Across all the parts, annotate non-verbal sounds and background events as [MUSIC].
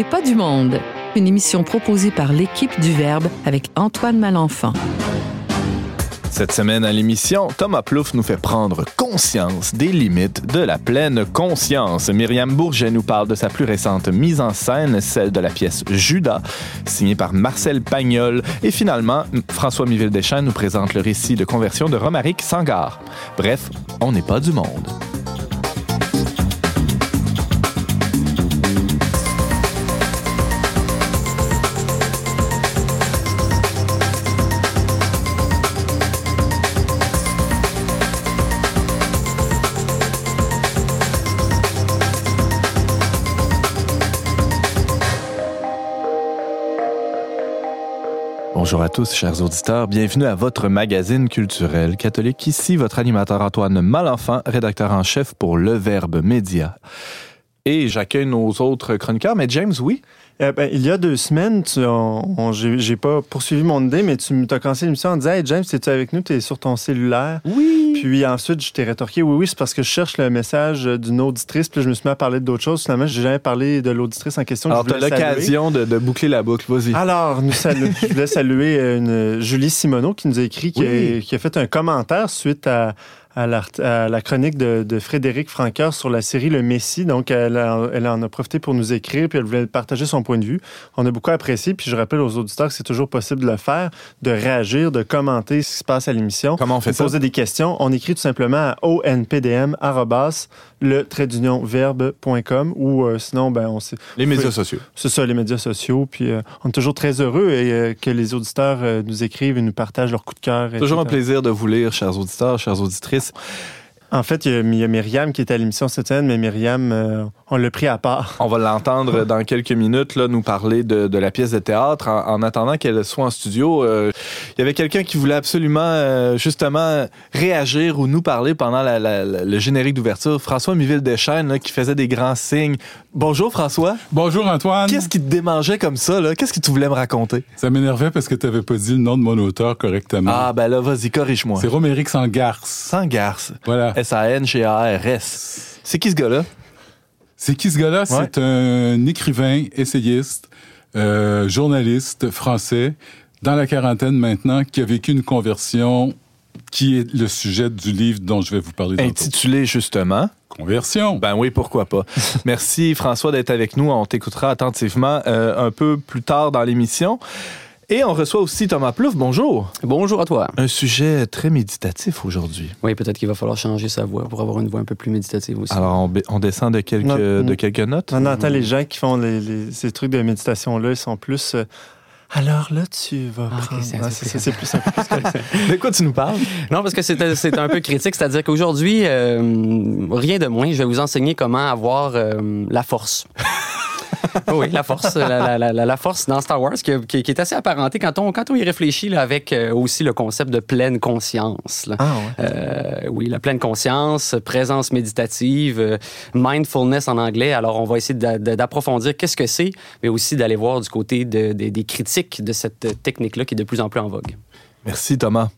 n'est pas du monde, une émission proposée par l'équipe du Verbe avec Antoine Malenfant. Cette semaine à l'émission, Thomas Plouffe nous fait prendre conscience des limites de la pleine conscience. Myriam Bourget nous parle de sa plus récente mise en scène, celle de la pièce Judas, signée par Marcel Pagnol. Et finalement, François Miville-Deschamps nous présente le récit de conversion de Romaric Sangar. Bref, on n'est pas du monde. Bonjour à tous, chers auditeurs. Bienvenue à votre magazine culturel catholique. Ici, votre animateur Antoine Malenfant, rédacteur en chef pour Le Verbe Média. Et j'accueille nos autres chroniqueurs, mais James, oui? Eh ben, il y a deux semaines, j'ai pas poursuivi mon idée, mais tu t'as commencé l'émission en disant Hey James, es-tu avec nous? Tu es sur ton cellulaire. Oui. Puis ensuite, je t'ai rétorqué Oui, oui, c'est parce que je cherche le message d'une auditrice. Puis je me suis mis à parler d'autres choses. Finalement, j'ai jamais parlé de l'auditrice en question. Alors, tu as l'occasion de, boucler la boucle. Vas-y. Alors, nous je voulais saluer une Julie Simoneau qui nous a écrit, qui a fait un commentaire suite à à la, chronique de, Frédéric Franqueur sur la série Le Messie. Donc, elle, elle, en a profité pour nous écrire, puis elle voulait partager son point de vue. On a beaucoup apprécié, puis je rappelle aux auditeurs que c'est toujours possible de le faire, de réagir, de commenter ce qui se passe à l'émission. Comment on fait ça? Poser des questions. On écrit tout simplement à onpdm le trait d'union verbe.com ou euh, sinon, ben, on sait. Les médias sociaux. C'est ça, les médias sociaux. Puis euh, on est toujours très heureux et, euh, que les auditeurs nous écrivent et nous partagent leur coup de cœur. Toujours un plaisir de vous lire, chers auditeurs, chères auditrices. ist. En fait, il y, a Myriam qui est à l'émission cette semaine, mais Myriam, euh, on l'a pris à part. On va l'entendre [LAUGHS] dans quelques minutes là, nous parler de, la pièce de théâtre. En, attendant qu'elle soit en studio, euh, il y avait quelqu'un qui voulait absolument euh, justement réagir ou nous parler pendant le générique d'ouverture. François Miville Deschênes qui faisait des grands signes. Bonjour François. Bonjour Antoine. Qu'est-ce qui te démangeait comme ça? Qu'est-ce que tu voulais me raconter? Ça m'énervait parce que tu n'avais pas dit le nom de mon auteur correctement. Ah ben là, vas-y, corrige-moi. C'est Roméric Sangars. Sangars. Voilà. S-A-N-G-A-R-S. C'est qui ce gars-là? C'est qui ce gars-là? C'est un écrivain, essayiste, euh, journaliste français, dans la quarantaine maintenant, qui a vécu une conversion qui est le sujet du livre dont je vais vous parler. Intitulé justement Conversion. Ben oui, pourquoi pas. [LAUGHS] Merci François d'être avec nous. On t'écoutera attentivement euh, un peu plus tard dans l'émission. Et on reçoit aussi Thomas Plouffe. Bonjour. Bonjour à toi. Un sujet très méditatif aujourd'hui. Oui, peut-être qu'il va falloir changer sa voix pour avoir une voix un peu plus méditative aussi. Alors, on, descend de quelques, de quelques notes? On entend les gens qui font ces trucs de méditation-là, ils sont plus... Euh, alors là, tu vas ah, prendre... c'est plus simple. [LAUGHS] de quoi tu nous parles? Non, parce que c'est un peu critique. C'est-à-dire qu'aujourd'hui, euh, rien de moins, je vais vous enseigner comment avoir euh, la force. [LAUGHS] oui, la force, la, force dans Star Wars qui, est assez apparentée quand on, quand on y réfléchit là, avec euh, aussi le concept de pleine conscience. Ah, ouais. euh, oui, la pleine conscience, présence méditative, euh, mindfulness en anglais. Alors, on va essayer d'approfondir qu'est-ce que c'est, mais aussi d'aller voir du côté des critiques de cette technique-là qui est de plus en plus en vogue. Merci, Thomas.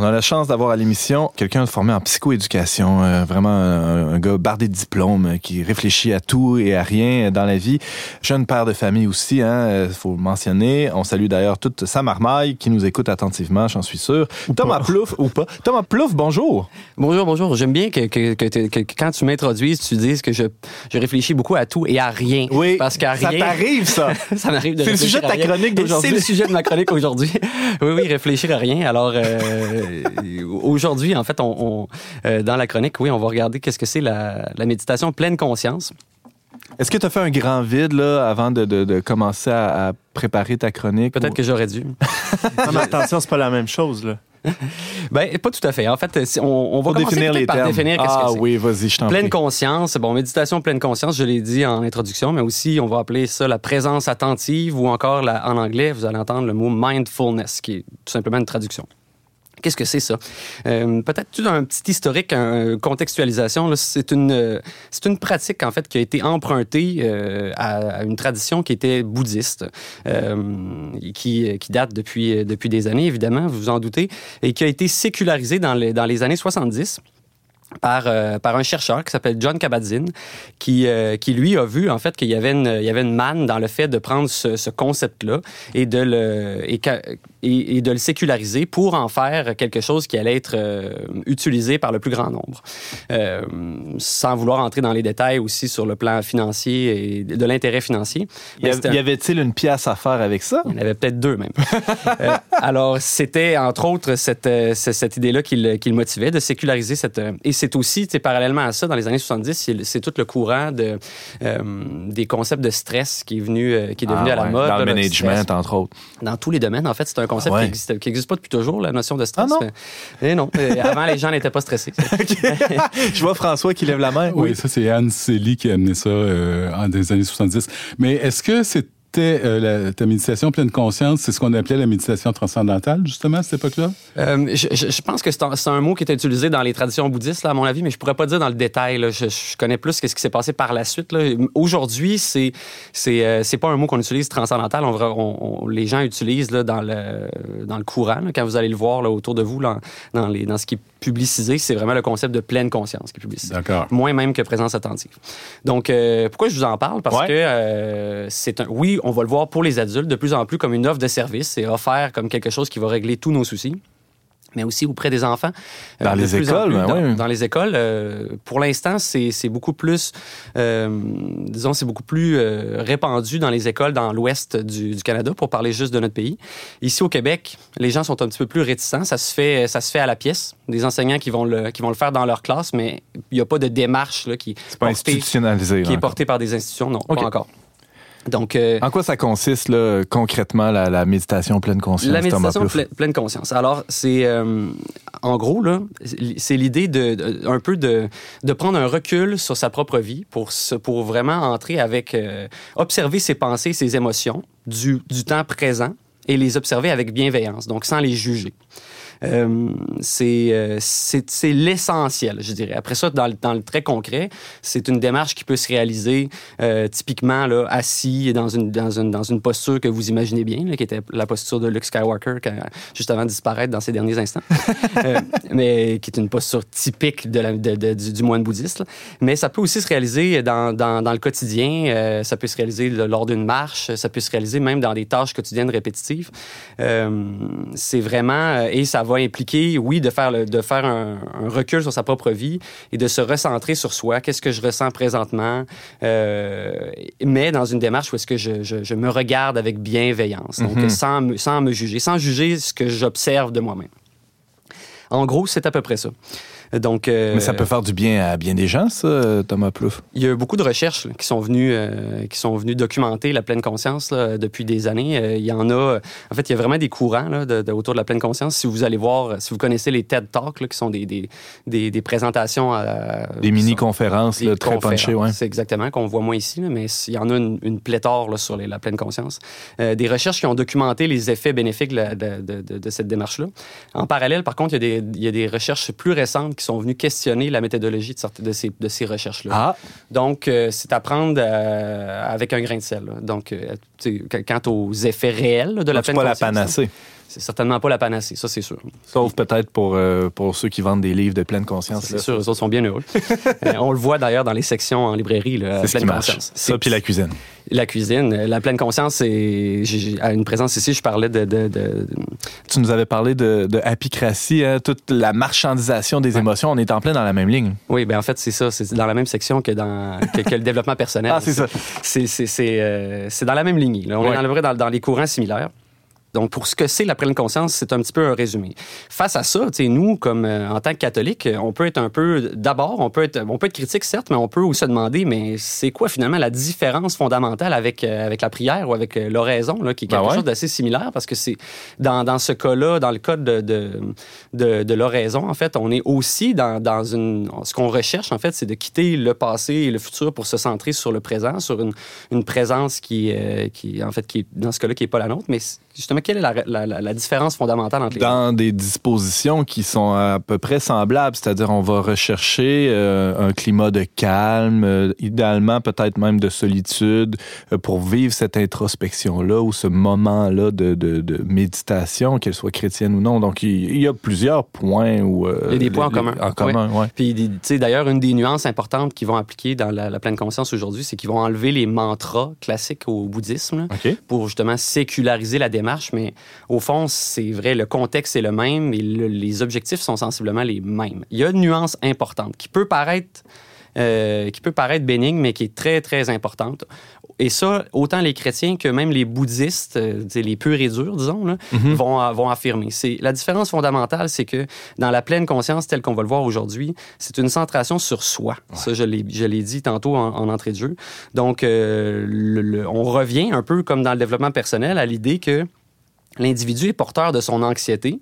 On a la chance d'avoir à l'émission quelqu'un formé en psychoéducation, euh, vraiment un, gars bardé de diplômes euh, qui réfléchit à tout et à rien dans la vie. Jeune père de famille aussi, hein, euh, faut le mentionner. On salue d'ailleurs toute sa marmaille qui nous écoute attentivement, j'en suis sûr. Thomas Plouf ou pas. Thomas Plouf, bonjour. Bonjour, bonjour. J'aime bien que, que, que, quand tu m'introduises, tu dises que je, je réfléchis beaucoup à tout et à rien. Oui. Parce qu'à rien. Ça t'arrive, ça. [LAUGHS] ça m'arrive de C'est le sujet de ta chronique d'aujourd'hui. C'est le sujet de ma chronique aujourd'hui. oui, oui, réfléchir à rien. Alors, aujourd'hui, en fait, on, euh, dans la chronique, oui, on va regarder qu'est-ce que c'est la, méditation pleine conscience. Est-ce que tu as fait un grand vide là, avant de, commencer à, préparer ta chronique? Peut-être que j'aurais dû. [LAUGHS] non, attention, c'est pas la même chose. Là. [LAUGHS] Ben, pas tout à fait. En fait, on, va commencer définir les par définir qu'est-ce ah, que c'est. oui, vas-y, je t'en Pleine conscience. Bon, méditation pleine conscience, je l'ai dit en introduction, mais aussi, on va appeler ça la présence attentive ou encore, la, en anglais, vous allez entendre le mot mindfulness, qui est tout simplement une traduction. Qu'est-ce que c'est ça? Euh, peut-être tout un petit historique, une contextualisation. C'est une, euh, c'est une pratique, en fait, qui a été empruntée euh, à, une tradition qui était bouddhiste, qui, qui date depuis, depuis des années, évidemment, vous vous en doutez, et qui a été sécularisée dans les, dans les années 70 par, euh, par un chercheur qui s'appelle John Kabat-Zinn, qui, euh, qui lui a vu en fait qu'il y avait une, il y avait une manne dans le fait de prendre ce, ce concept-là et de le et, et, de le séculariser pour en faire quelque chose qui allait être euh, utilisé par le plus grand nombre. sans vouloir entrer dans les détails aussi sur le plan financier et de l'intérêt financier. Y, y avait-il une pièce à faire avec ça? Il y en avait peut-être deux même. [LAUGHS] alors c'était entre autres cette, cette idée-là qui le, qui le motivait de séculariser cette et c'est aussi, parallèlement à ça, dans les années 70, c'est tout le courant de, euh, des concepts de stress qui est, venu, euh, qui est devenu ah à la mode. Dans le management, entre autres. Dans tous les domaines, en fait, c'est un concept qui n'existe qui existe pas depuis toujours, la notion de stress. Ah non? Mais, non, euh, avant, les gens n'étaient pas stressés. [LAUGHS] [LAUGHS] Je vois François qui lève la main. Oui, ça, c'est Anne Célie qui a amené ça en des années 70. Mais est-ce que c'est euh, ta méditation pleine conscience, c'est ce qu'on appelait la méditation transcendantale, justement, à cette époque-là? Euh, je, pense que c'est un, mot qui était utilisé dans les traditions bouddhistes, à mon avis, mais je pourrais pas dire dans le détail. Je, connais plus ce qui s'est passé par la suite. Aujourd'hui, c'est c'est euh, pas un mot qu'on utilise transcendantal. Les gens utilisent dans, le, courant, quand vous allez le voir autour de vous, dans, dans ce qui est publicisé, c'est vraiment le concept de pleine conscience qui est publicisé. D'accord. Moins même que présence attentive. Donc, pourquoi je vous en parle? Parce que c'est un... Oui, on va le voir pour les adultes de plus en plus comme une offre de service. C'est offert comme quelque chose qui va régler tous nos soucis mais aussi auprès des enfants. Euh, dans les écoles, ben dans, dans, les écoles, euh, pour l'instant, c'est beaucoup plus, euh, disons, c'est beaucoup plus répandu dans les écoles dans l'ouest du, du, Canada, pour parler juste de notre pays. Ici au Québec, les gens sont un petit peu plus réticents. Ça se fait, ça se fait à la pièce. Des enseignants qui vont le, qui vont le faire dans leur classe, mais il n'y a pas de démarche là, qui, pas institutionnalisé, qui est portée par des institutions. Non, pas encore. Donc, euh, en quoi ça consiste là, concrètement la, méditation pleine conscience La méditation pleine conscience. Alors, c'est euh, en gros là, c'est l'idée de, un peu de, de, prendre un recul sur sa propre vie pour pour vraiment entrer avec euh, observer ses pensées, ses émotions du, du temps présent et les observer avec bienveillance, donc sans les juger. Euh, euh, c'est l'essentiel, je dirais. Après ça, dans le, dans le très concret, c'est une démarche qui peut se réaliser euh, typiquement là, assis dans une, dans, une, dans une posture que vous imaginez bien, qui était la posture de Luke Skywalker juste avant de disparaître dans ses derniers instants, [LAUGHS] mais qui est une posture typique du, moine bouddhiste. Mais ça peut aussi se réaliser dans, dans, dans le quotidien, ça peut se réaliser lors d'une marche, ça peut se réaliser même dans des tâches quotidiennes répétitives. c'est vraiment... et va impliquer, oui, de faire, de faire un, recul sur sa propre vie et de se recentrer sur soi. Qu'est-ce que je ressens présentement? Euh, mais dans une démarche où est-ce que je, je, me regarde avec bienveillance, donc mm-hmm. sans, sans me juger, sans juger ce que j'observe de moi-même. En gros, c'est à peu près ça. Donc, euh, Mais ça peut faire du bien à bien des gens, ça, Thomas Plouffe. Il y a beaucoup de recherches qui sont venues, euh, qui sont venues documenter la pleine conscience depuis des années. Euh, il y en a, en fait, il y a vraiment des courants là, de, autour de la pleine conscience. Si vous allez voir, si vous connaissez les TED Talks, qui sont des, des, des, des présentations. des mini-conférences très punchées, ouais. C'est exactement, qu'on voit moins ici, mais il y en a une, pléthore sur la pleine conscience. des recherches qui ont documenté les effets bénéfiques de, de, de cette démarche-là. En parallèle, par contre, il y, a des, il y a des recherches plus récentes qui sont venus questionner la méthodologie de, de ces, de ces recherches-là. Ah. Donc, euh, c'est à prendre euh, avec un grain de sel. Donc, euh, quant aux effets réels de la pleine pas la panacée c'est certainement pas la panacée, ça c'est sûr. Sauf peut-être pour, euh, pour ceux qui vendent des livres de pleine conscience. C'est sûr, les autres sont bien heureux. [LAUGHS] Euh, on le voit d'ailleurs dans les sections en librairie, là, pleine conscience. Ça, puis la cuisine. La cuisine. Euh, la pleine conscience, c'est. À une présence ici, je parlais de. de, Tu nous avais parlé de, de apicratie, hein, toute la marchandisation des émotions. On est en plein dans la même ligne. Oui, bien en fait, c'est ça. C'est dans la même section que, dans, que, le développement personnel. ah, c'est ça. C'est dans la même ligne. Là. On est dans, dans, dans les courants similaires. Donc, pour ce que c'est la pleine conscience, c'est un petit peu un résumé. Face à ça, nous, comme euh, en tant que catholiques, on peut être un peu, d'abord, on peut être, on peut être critique certes, mais on peut aussi se demander, mais c'est quoi finalement la différence fondamentale avec euh, avec la prière ou avec euh, l'oraison, qui est ben quelque chose d'assez similaire, parce que c'est dans, dans ce cas-là, dans le cas de de, de, de l'oraison, en fait, on est aussi dans, dans une, ce qu'on recherche en fait, c'est de quitter le passé et le futur pour se centrer sur le présent, sur une, une présence qui qui en fait qui dans ce cas-là qui est pas la nôtre, mais Justement, quelle est la, la, la différence fondamentale entre les Dans des dispositions qui sont à peu près semblables, c'est-à-dire on va rechercher euh, un climat de calme, euh, idéalement peut-être même de solitude, euh, pour vivre cette introspection-là ou ce moment-là de, de, de méditation, qu'elle soit chrétienne ou non. Donc, il, il y a plusieurs points où... Il y a des points en commun. En commun, ouais. Puis, tu sais, d'ailleurs, une des nuances importantes qu'ils vont appliquer dans la, la pleine conscience aujourd'hui, c'est qu'ils vont enlever les mantras classiques au bouddhisme là, pour justement séculariser la démarche. Mais au fond, c'est vrai, le contexte est le même et le- les objectifs sont sensiblement les mêmes. Il y a une nuance importante qui peut paraître, euh, qui peut paraître bénigne, mais qui est très, très importante. Et ça, autant les chrétiens que même les bouddhistes, euh, les purs et durs, disons, là, vont, vont affirmer. La différence fondamentale, c'est que dans la pleine conscience telle qu'on va le voir aujourd'hui, c'est une centration sur soi. Ça, je l'ai, je l'ai dit tantôt en, en entrée de jeu. Donc, euh, le- le- on revient un peu comme dans le développement personnel à l'idée que l'individu est porteur de son anxiété.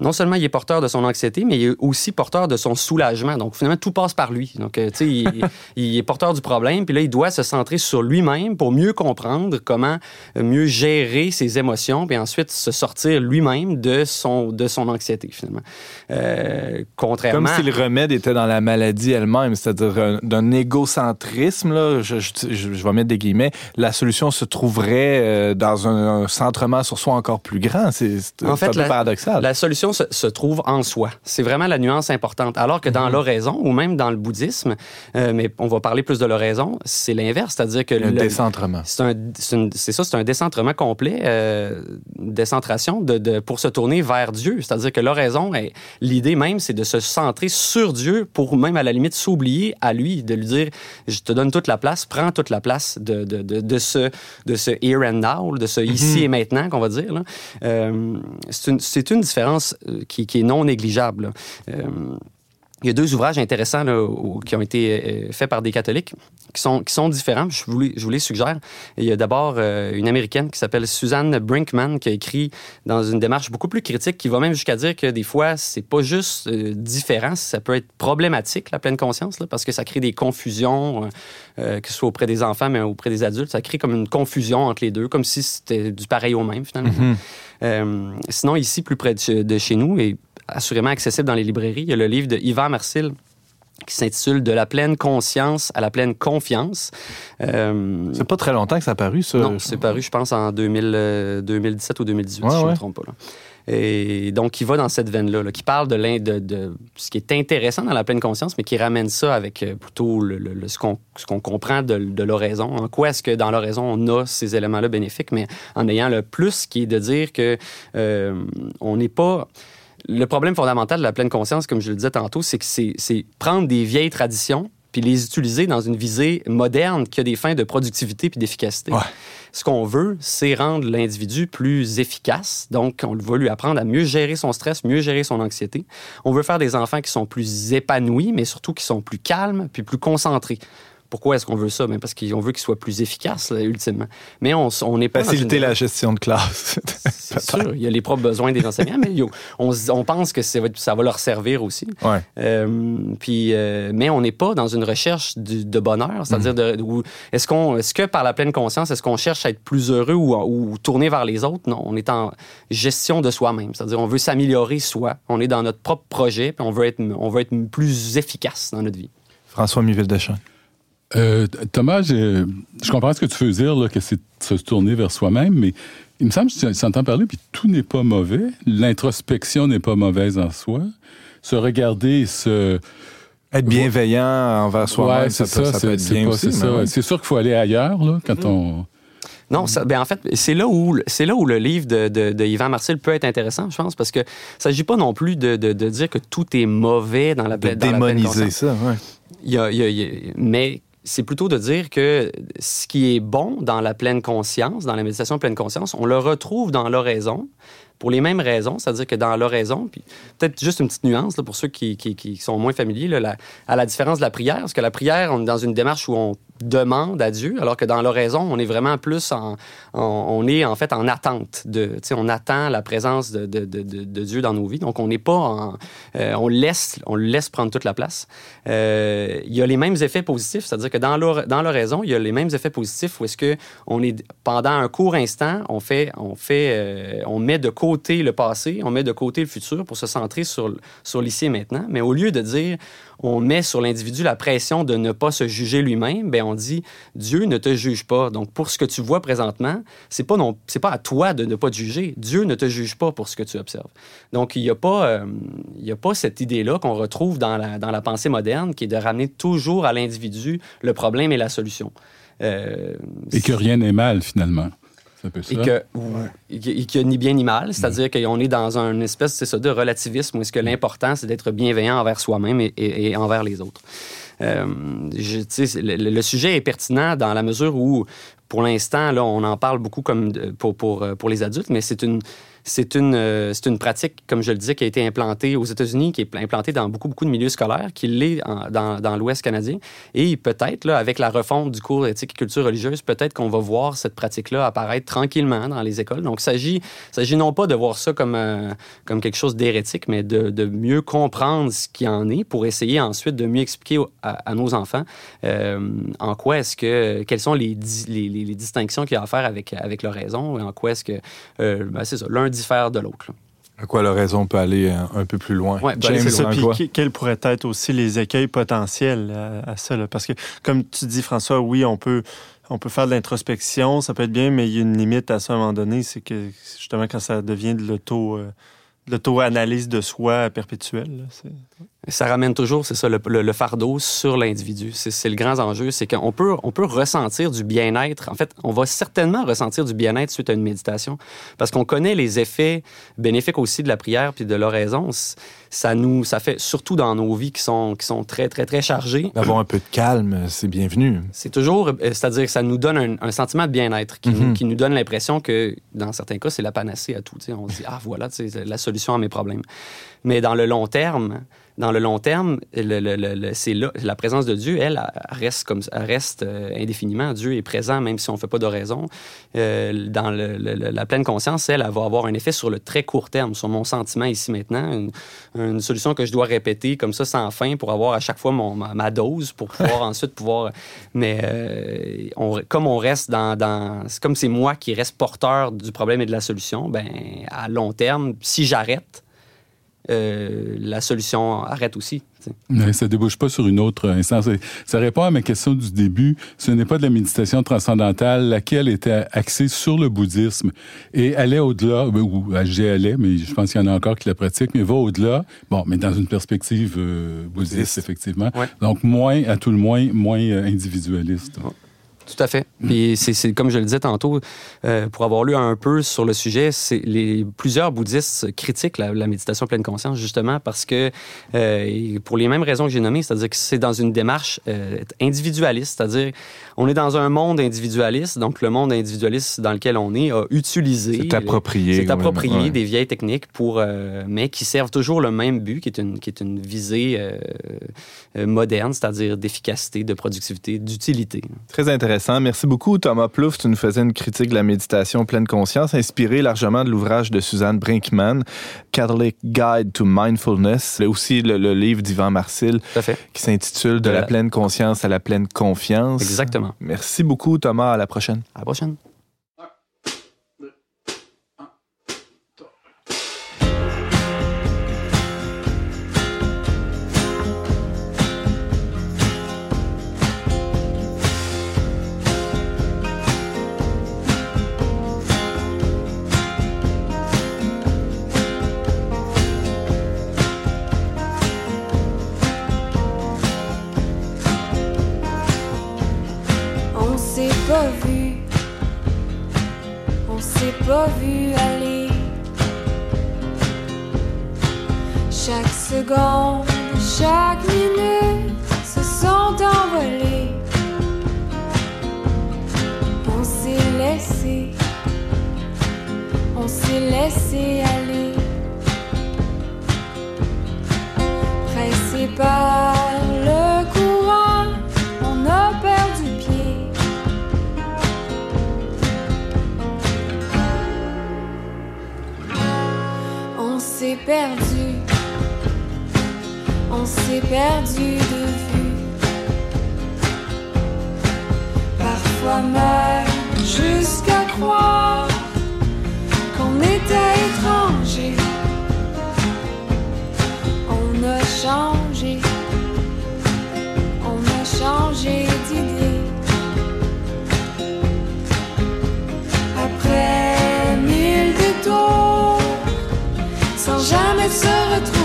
Non seulement il est porteur de son anxiété, mais il est aussi porteur de son soulagement. Donc, finalement, tout passe par lui. Donc, euh, tu sais, [LAUGHS] il, il est porteur du problème, puis là, il doit se centrer sur lui-même pour mieux comprendre comment euh, mieux gérer ses émotions, puis ensuite se sortir lui-même de son, de son anxiété, finalement. Euh, contrairement... Comme si le remède était dans la maladie elle-même, c'est-à-dire un- d'un égocentrisme, là, je, je- je- je vais mettre des guillemets, la solution se trouverait dans un, un centrement sur soi encore plus grand. C'est En fait, un peu la- paradoxal. La solution se, se trouve en soi. C'est vraiment la nuance importante. Alors que Mhm. dans l'oraison, ou même dans le bouddhisme, euh, mais on va parler plus de l'oraison, c'est l'inverse, c'est-à-dire que le le- décentrement. c'est un- ça, c'est un décentrement complet, euh, décentration de, de- pour se tourner vers Dieu. C'est-à-dire que l'oraison, l'idée même, c'est de se centrer sur Dieu pour même à la limite s'oublier à lui, de lui dire, je te donne toute la place, prends toute la place de, de, de, de ce, de ce here and now, de ce ici et maintenant qu'on va dire. Euh, c'est une, différence qui, qui est non négligeable. Euh, il y a deux ouvrages intéressants là, qui ont été euh, faits par des catholiques qui sont, qui sont différents. Je vous, les, je vous les suggère. Il y a d'abord euh, une américaine qui s'appelle Suzanne Brinkman qui a écrit dans une démarche beaucoup plus critique qui va même jusqu'à dire que des fois, c'est pas juste euh, différent, ça peut être problématique, la pleine conscience, là, parce que ça crée des confusions, euh, que ce soit auprès des enfants, mais auprès des adultes. Ça crée comme une confusion entre les deux, comme si c'était du pareil au même, finalement. Euh, sinon, ici, plus près de, de chez nous, et assurément accessible dans les librairies, il y a le livre de Yvan Marcil qui s'intitule De la pleine conscience à la pleine confiance. Euh, C'est pas très longtemps que ça a paru, ça. non, c'est paru, je pense, en 2000, euh, 2017 ou 2018, Ouais, si je ne ouais. me trompe pas. là. Et donc, il va dans cette veine-là, là, qui parle de, de, de ce qui est intéressant dans la pleine conscience, mais qui ramène ça avec euh, plutôt le, le- le- ce qu'on comprend de, de l'oraison. En quoi est-ce que dans l'oraison, on a ces éléments-là bénéfiques, mais en ayant le plus qui est de dire que euh, on n'est pas... Le problème fondamental de la pleine conscience, comme je le disais tantôt, c'est que c'est prendre des vieilles traditions puis les utiliser dans une visée moderne qui a des fins de productivité puis d'efficacité. Ouais. Ce qu'on veut, c'est rendre l'individu plus efficace. Donc, on veut lui apprendre à mieux gérer son stress, mieux gérer son anxiété. On veut faire des enfants qui sont plus épanouis, mais surtout qui sont plus calmes puis plus concentrés. Pourquoi est-ce qu'on veut ça? Ben parce qu'on veut qu'ils soient plus efficaces, là, ultimement. Mais on on n'est pas... dans Faciliter une- la gestion de classe. [LAUGHS] C'est sûr, il y a les propres besoins des enseignants, mais yo, on, pense que ça va, ça va leur servir aussi. ouais. Euh, puis, euh, mais on n'est pas dans une recherche du- de bonheur, c'est-à-dire où- est-ce qu'on, est-ce que par la pleine conscience, est-ce qu'on cherche à être plus heureux ou, ou tourner vers les autres? Non, on est en gestion de soi-même, c'est-à-dire on veut s'améliorer soi. On est dans notre propre projet, puis on veut être, on veut être plus efficace dans notre vie. François Miville-Deschamps. Euh, Thomas, je, je comprends ce que tu veux dire, là, que c'est de se tourner vers soi-même, mais il me semble que tu entends parler, puis tout n'est pas mauvais. L'introspection n'est pas mauvaise en soi. Se regarder, se... Être bienveillant envers soi-même, Ouais, ça, c'est peut, ça peut être c'est bien pas- aussi. c'est mais ça. ouais. C'est sûr qu'il faut aller ailleurs, là, quand on... Non, ça, ben en fait, c'est là où c'est là où le livre de, de, de Yvan Marcel peut être intéressant, je pense, parce que ça s'agit pas non plus de, de, de dire que tout est mauvais dans la De dans démoniser ça, ouais. Il y a- il y a- il y a- mais c'est plutôt de dire que ce qui est bon dans la pleine conscience, dans la méditation pleine conscience, on le retrouve dans l'oraison pour les mêmes raisons, c'est-à-dire que dans l'oraison, puis peut-être juste une petite nuance là, pour ceux qui, sont moins familiers, là, à la différence de la prière, parce que la prière, on est dans une démarche où on, demande à Dieu, alors que dans l'oraison, on est vraiment plus en, on est en fait en attente de, on attend la présence de, de, de, Dieu dans nos vies. Donc on n'est pas euh, on laisse, on laisse prendre toute la place. Euh, il y a les mêmes effets positifs, c'est-à-dire que dans l'oraison, il y a les mêmes effets positifs où est-ce que on est pendant un court instant, on fait, on fait, euh, on met de côté le passé, on met de côté le futur pour se centrer sur sur l'ici et maintenant. Mais au lieu de dire on met sur l'individu la pression de ne pas se juger lui-même, ben on dit Dieu ne te juge pas. Donc pour ce que tu vois présentement, c'est pas non c'est pas à toi de ne pas te juger. Dieu ne te juge pas pour ce que tu observes. Donc il n'y a pas euh, il a pas cette idée là qu'on retrouve dans la, dans la pensée moderne qui est de ramener toujours à l'individu le problème et la solution. Euh, et que rien n'est mal finalement. Et que, qu'il n'y a ni bien ni mal, c'est-à-dire mm. qu'on est dans une espèce ça, de relativisme où est-ce que l'important, c'est d'être bienveillant envers soi-même et, envers les autres. Euh, le, le, sujet est pertinent dans la mesure où, pour l'instant, là, on en parle beaucoup comme pour, pour, pour les adultes, mais c'est une c'est une, euh, une pratique, comme je le disais, qui a été implantée aux États-Unis, qui est implantée dans beaucoup, beaucoup de milieux scolaires, qui l'est dans, dans l'Ouest canadien. Et peut-être, avec la refonte du cours éthique et culture religieuse, peut-être qu'on va voir cette pratique-là apparaître tranquillement dans les écoles. Donc, il s'agit, s'agit non pas de voir ça comme, euh, comme quelque chose d'hérétique, mais de, de, mieux comprendre ce qui en est pour essayer ensuite de mieux expliquer à, nos enfants euh, en quoi est-ce que, quelles sont les, les, les, distinctions qu'il y a à faire avec, avec leur raison, et en quoi est-ce que, ben, c'est ça, l'un diffère de l'autre. À quoi la raison peut aller un, peu plus loin? Ouais, ben, c'est ça. Puis quels pourraient être aussi les écueils potentiels à, ça? Parce que, comme tu dis, François, oui, on peut, on peut faire de l'introspection, ça peut être bien, mais il y a une limite à ça à un moment donné. C'est que, justement, quand ça devient de l'auto... Euh, l'auto-analyse de soi perpétuelle. Ça ramène toujours, c'est ça, le, fardeau sur l'individu. C'est le grand enjeu, c'est qu'on peut, on peut ressentir du bien-être. En fait, on va certainement ressentir du bien-être suite à une méditation, parce qu'on connaît les effets bénéfiques aussi de la prière puis de l'oraison. Ça nous, ça fait surtout dans nos vies qui sont, qui sont très, très, très chargées. D'avoir un peu de calme, c'est bienvenu. C'est toujours, euh, c'est-à-dire que ça nous donne un, sentiment de bien-être qui, mm-hmm. qui, nous donne l'impression que, dans certains cas, c'est la panacée à tout. On se dit, ah voilà, c'est la solution à mes problèmes. Mais dans le long terme, dans le long terme, le, c'est la présence de Dieu, elle, reste, comme, reste euh, indéfiniment. Dieu est présent même si on ne fait pas d'oraison. Euh, dans la pleine conscience, elle, elle, va avoir un effet sur le très court terme, sur mon sentiment ici maintenant. Une, solution que je dois répéter comme ça sans fin pour avoir à chaque fois mon, ma, dose pour pouvoir [LAUGHS] ensuite pouvoir... Mais euh, on, comme on reste dans... dans comme c'est moi qui reste porteur du problème et de la solution, ben à long terme, si j'arrête, euh, la solution arrête aussi. Mais ça ne débouche pas sur une autre instance. Ça répond à ma question du début. Ce n'est pas de la méditation transcendantale, laquelle était axée sur le bouddhisme et allait au-delà, ben, ou j'ai allé, mais je pense qu'il y en a encore qui la pratiquent, mais va au-delà. Bon, mais dans une perspective euh, bouddhiste, effectivement. Donc, moins, à tout le moins, moins euh, individualiste. Tout à fait. Mm. Puis c'est comme je le disais tantôt, euh, pour avoir lu un peu sur le sujet, les plusieurs bouddhistes critiquent la, méditation pleine conscience justement parce que euh, pour les mêmes raisons que j'ai nommées, c'est-à-dire que c'est dans une démarche euh, individualiste, c'est-à-dire on est dans un monde individualiste, donc le monde individualiste dans lequel on est a utilisé, c'est approprié, c'est approprié des vieilles techniques pour, mais qui servent toujours le même but, qui est une qui est une visée moderne, c'est-à-dire d'efficacité, de productivité, d'utilité. Très intéressant. Merci beaucoup, Thomas Plouffe. Tu nous faisais une critique de la méditation pleine conscience, inspirée largement de l'ouvrage de Suzanne Brinkman, Catholic Guide to Mindfulness. Aussi le, livre d'Yvan Marcil qui s'intitule De la pleine conscience à la pleine confiance. Exactement. Merci beaucoup, Thomas. À la prochaine. À la prochaine. Perdu, on s'est perdu de vue. Parfois même jusqu'à croire qu'on était étranger. On a changé, jamais se retrouver.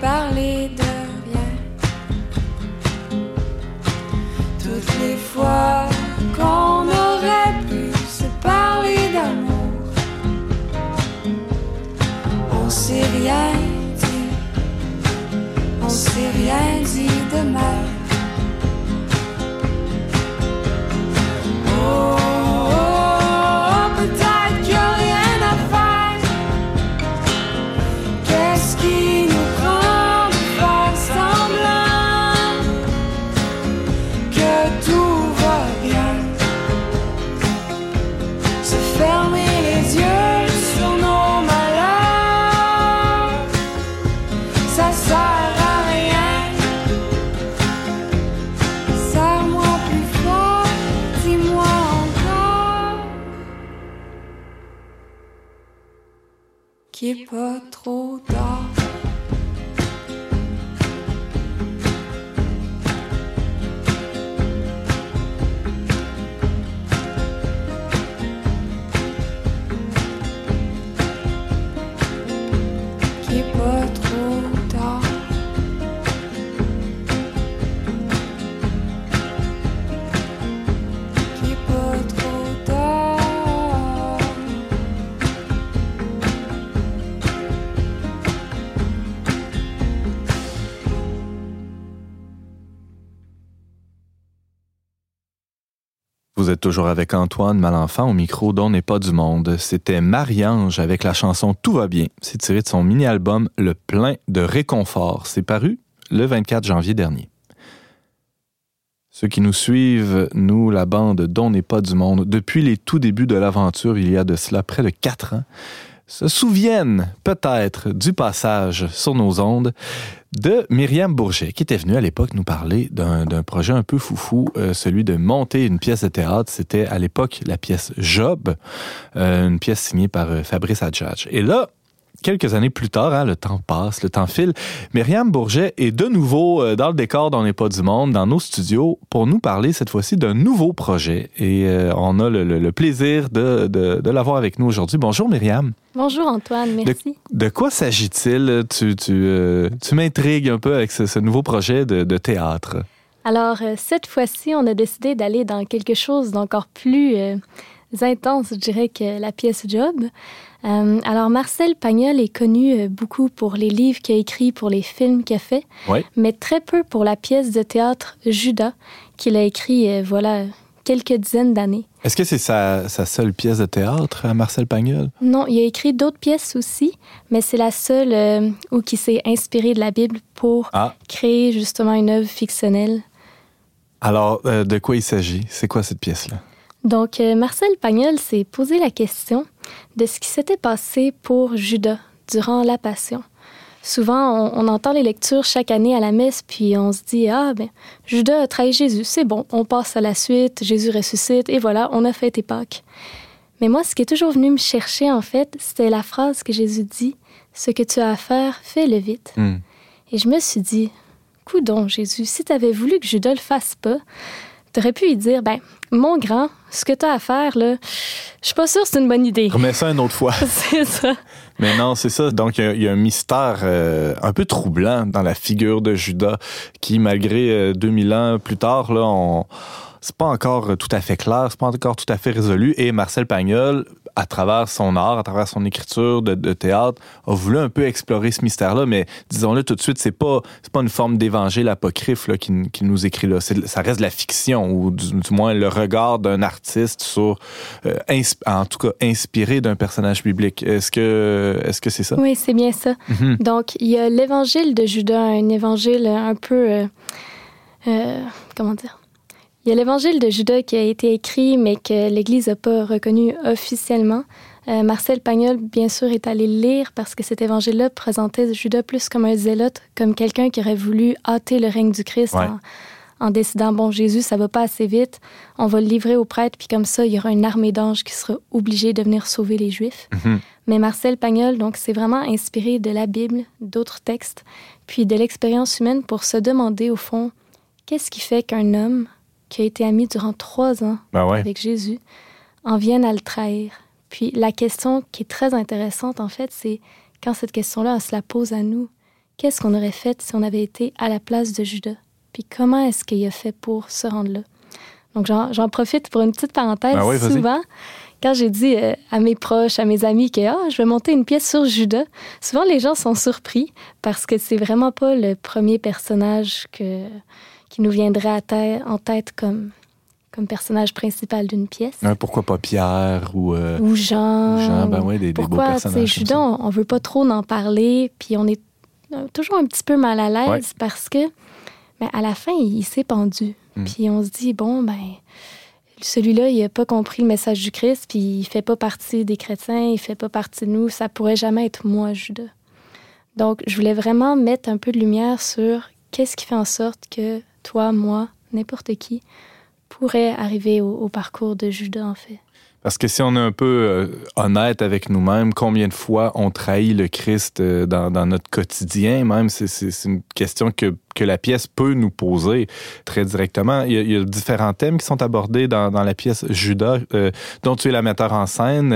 De toujours avec Antoine Malenfant au micro d'On n'est pas du monde. C'était Marie-Ange avec la chanson Tout va bien. C'est tiré de son mini-album Le plein de réconfort. C'est paru le 24 janvier dernier. Ceux qui nous suivent, nous, la bande d'On n'est pas du monde, depuis les tout débuts de l'aventure, il y a de cela près de quatre ans, se souviennent peut-être du passage sur nos ondes de Myriam Bourget, qui était venue à l'époque nous parler d'un projet un peu foufou, euh, celui de monter une pièce de théâtre. C'était à l'époque la pièce Job, euh, une pièce signée par euh, Fabrice Adjadj. Et là, quelques années plus tard, hein, le temps passe, le temps file, Myriam Bourget est de nouveau euh, dans le décor d'On n'est pas du monde, dans nos studios, pour nous parler cette fois-ci d'un nouveau projet. Et euh, on a le, le- le plaisir de, de, de l'avoir avec nous aujourd'hui. Bonjour Myriam. Bonjour Antoine, merci. De quoi s'agit-il? Tu, tu, euh, tu m'intrigues un peu avec ce, ce nouveau projet de, de théâtre. Alors, cette fois-ci, on a décidé d'aller dans quelque chose d'encore plus euh, intense, je dirais, que la pièce Job. Euh, alors, Marcel Pagnol est connu euh, beaucoup pour les livres qu'il a écrits, pour les films qu'il a fait, mais très peu pour la pièce de théâtre Judas, qu'il a écrit, euh, voilà, quelques dizaines d'années. Est-ce que c'est sa, sa seule pièce de théâtre Marcel Pagnol? Non, il a écrit d'autres pièces aussi, mais c'est la seule euh, où il s'est inspiré de la Bible pour Ah. créer justement une œuvre fictionnelle. Alors, euh, de quoi il s'agit? C'est quoi cette pièce-là? Donc, euh, Marcel Pagnol s'est posé la question de ce qui s'était passé pour Judas durant la Passion. Souvent, on, on entend les lectures chaque année à la messe, puis on se dit Ah, ben, Judas a trahi Jésus, c'est bon, on passe à la suite, Jésus ressuscite, et voilà, on a fêté Pâques. Mais moi, ce qui est toujours venu me chercher, en fait, c'était la phrase que Jésus dit Ce que tu as à faire, fais-le vite. Hmm. Et je me suis dit, coudon, Jésus, si tu avais voulu que Judas le fasse pas, t'aurais pu lui dire, ben, mon grand, ce que t'as à faire, là, je suis pas sûre que c'est une bonne idée. Remets ça une autre fois. [LAUGHS] c'est ça. Mais non, c'est ça. Donc, il y a- il y, a un mystère euh, un peu troublant dans la figure de Judas qui, malgré euh, 2000 ans plus tard, là, on... C'est pas encore tout à fait clair, c'est pas encore tout à fait résolu. Et Marcel Pagnol, à travers son art, à travers son écriture de, de théâtre, a voulu un peu explorer ce mystère-là, mais disons-le tout de suite, c'est pas c'est pas une forme d'évangile apocryphe là, qui, qui nous écrit là. Ça reste de la fiction ou du, du moins le regard d'un artiste sur, euh, en tout cas, inspiré d'un personnage biblique. Est-ce que est-ce que c'est ça? Oui, c'est bien ça. Mhm. Donc, il y a l'évangile de Judas, un évangile un peu. euh, euh, comment dire? Il y a l'évangile de Judas qui a été écrit, mais que l'Église n'a pas reconnu officiellement. Euh, Marcel Pagnol, bien sûr, est allé le lire parce que cet évangile-là présentait Judas plus comme un zélote, comme quelqu'un qui aurait voulu hâter le règne du Christ Ouais. en, en décidant bon, Jésus, ça va pas assez vite, on va le livrer aux prêtres, puis comme ça, il y aura une armée d'anges qui sera obligée de venir sauver les Juifs. Mhm. Mais Marcel Pagnol, donc, c'est vraiment inspiré de la Bible, d'autres textes, puis de l'expérience humaine pour se demander, au fond, qu'est-ce qui fait qu'un homme qui a été ami durant trois ans Ben ouais. avec Jésus en vienne à le trahir? Puis la question qui est très intéressante, en fait, c'est quand cette question-là, on se la pose à nous, qu'est-ce qu'on aurait fait si on avait été à la place de Judas? Puis comment est-ce qu'il a fait pour se rendre là? Donc j'en j'en profite pour une petite parenthèse. Ben vas-y. Souvent, quand j'ai dit euh, à mes proches, à mes amis que ah, je vais monter une pièce sur Judas, souvent les gens sont surpris parce que c'est vraiment pas le premier personnage que, qui nous viendrait à tête- en tête comme, comme personnage principal d'une pièce. Ouais, pourquoi pas Pierre ou, euh, Ou Jean. ou Jean? Ben ou- ouais, des, des beaux Pourquoi, tu sais, personnages. ça. on, veut pas trop en parler, puis on est euh, toujours un petit peu mal à l'aise Ouais. parce que, ben, à la fin, il, il s'est pendu. Mm. Puis on se dit, bon, ben, celui-là, il a pas compris le message du Christ, puis il fait pas partie des chrétiens, il fait pas partie de nous, ça pourrait jamais être moi, Judas. Donc, je voulais vraiment mettre un peu de lumière sur qu'est-ce qui fait en sorte que toi, moi, n'importe qui, pourrait arriver au, parcours de Judas, en fait. Parce que si on est un peu euh, honnête avec nous-mêmes, combien de fois on trahit le Christ euh, dans, notre quotidien, même, c'est- une question que, que la pièce peut nous poser très directement. Il y a, différents thèmes qui sont abordés dans, la pièce Judas, euh, dont tu es la metteur en scène,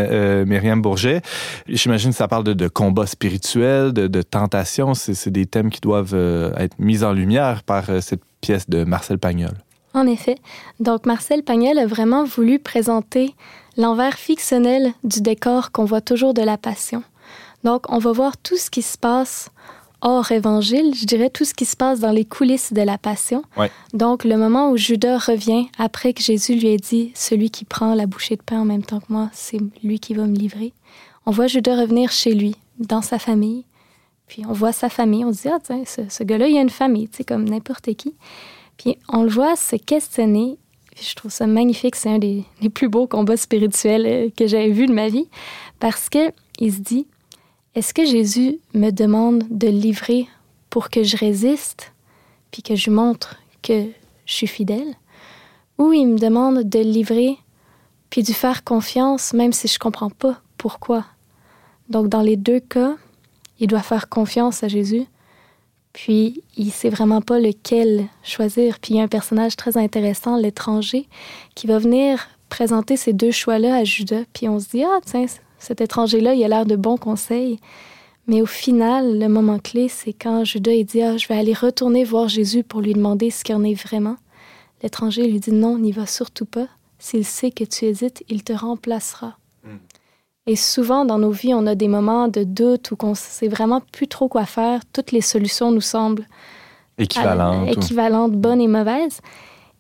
Myriam Bourget. J'imagine que ça parle de, de combat spirituel, de, de tentation. C'est des thèmes qui doivent être mis en lumière par cette pièce de Marcel Pagnol. En effet. Donc, Marcel Pagnol a vraiment voulu présenter l'envers fictionnel du décor qu'on voit toujours de la Passion. Donc, on va voir tout ce qui se passe hors évangile, je dirais tout ce qui se passe dans les coulisses de la Passion. Ouais. Donc, le moment où Judas revient après que Jésus lui ait dit Celui qui prend la bouchée de pain en même temps que moi, c'est lui qui va me livrer. On voit Judas revenir chez lui, dans sa famille. Puis on voit sa famille, on se dit, ah, tiens, ce, ce gars-là, il a une famille, tu sais, comme n'importe qui. Puis on le voit se questionner. Puis je trouve ça magnifique. C'est un des, des plus beaux combats spirituels euh, que j'avais vu de ma vie. Parce que il se dit est-ce que Jésus me demande de livrer pour que je résiste, puis que je montre que je suis fidèle? Ou il me demande de livrer, puis de faire confiance, même si je comprends pas pourquoi? Donc, dans les deux cas, il doit faire confiance à Jésus, puis il sait vraiment pas lequel choisir. Puis il y a un personnage très intéressant, l'étranger, qui va venir présenter ces deux choix-là à Judas. Puis on se dit, ah tiens, cet étranger-là, il a l'air de bons conseils. Mais au final, le moment clé, c'est quand Judas il dit, ah, je vais aller retourner voir Jésus pour lui demander ce qu'il en est vraiment. L'étranger lui dit, non, n'y va surtout pas. S'il sait que tu hésites, il te remplacera. Et souvent, dans nos vies, on a des moments de doute où on sait vraiment plus trop quoi faire. Toutes les solutions nous semblent Équivalente. à- équivalentes, bonnes et mauvaises.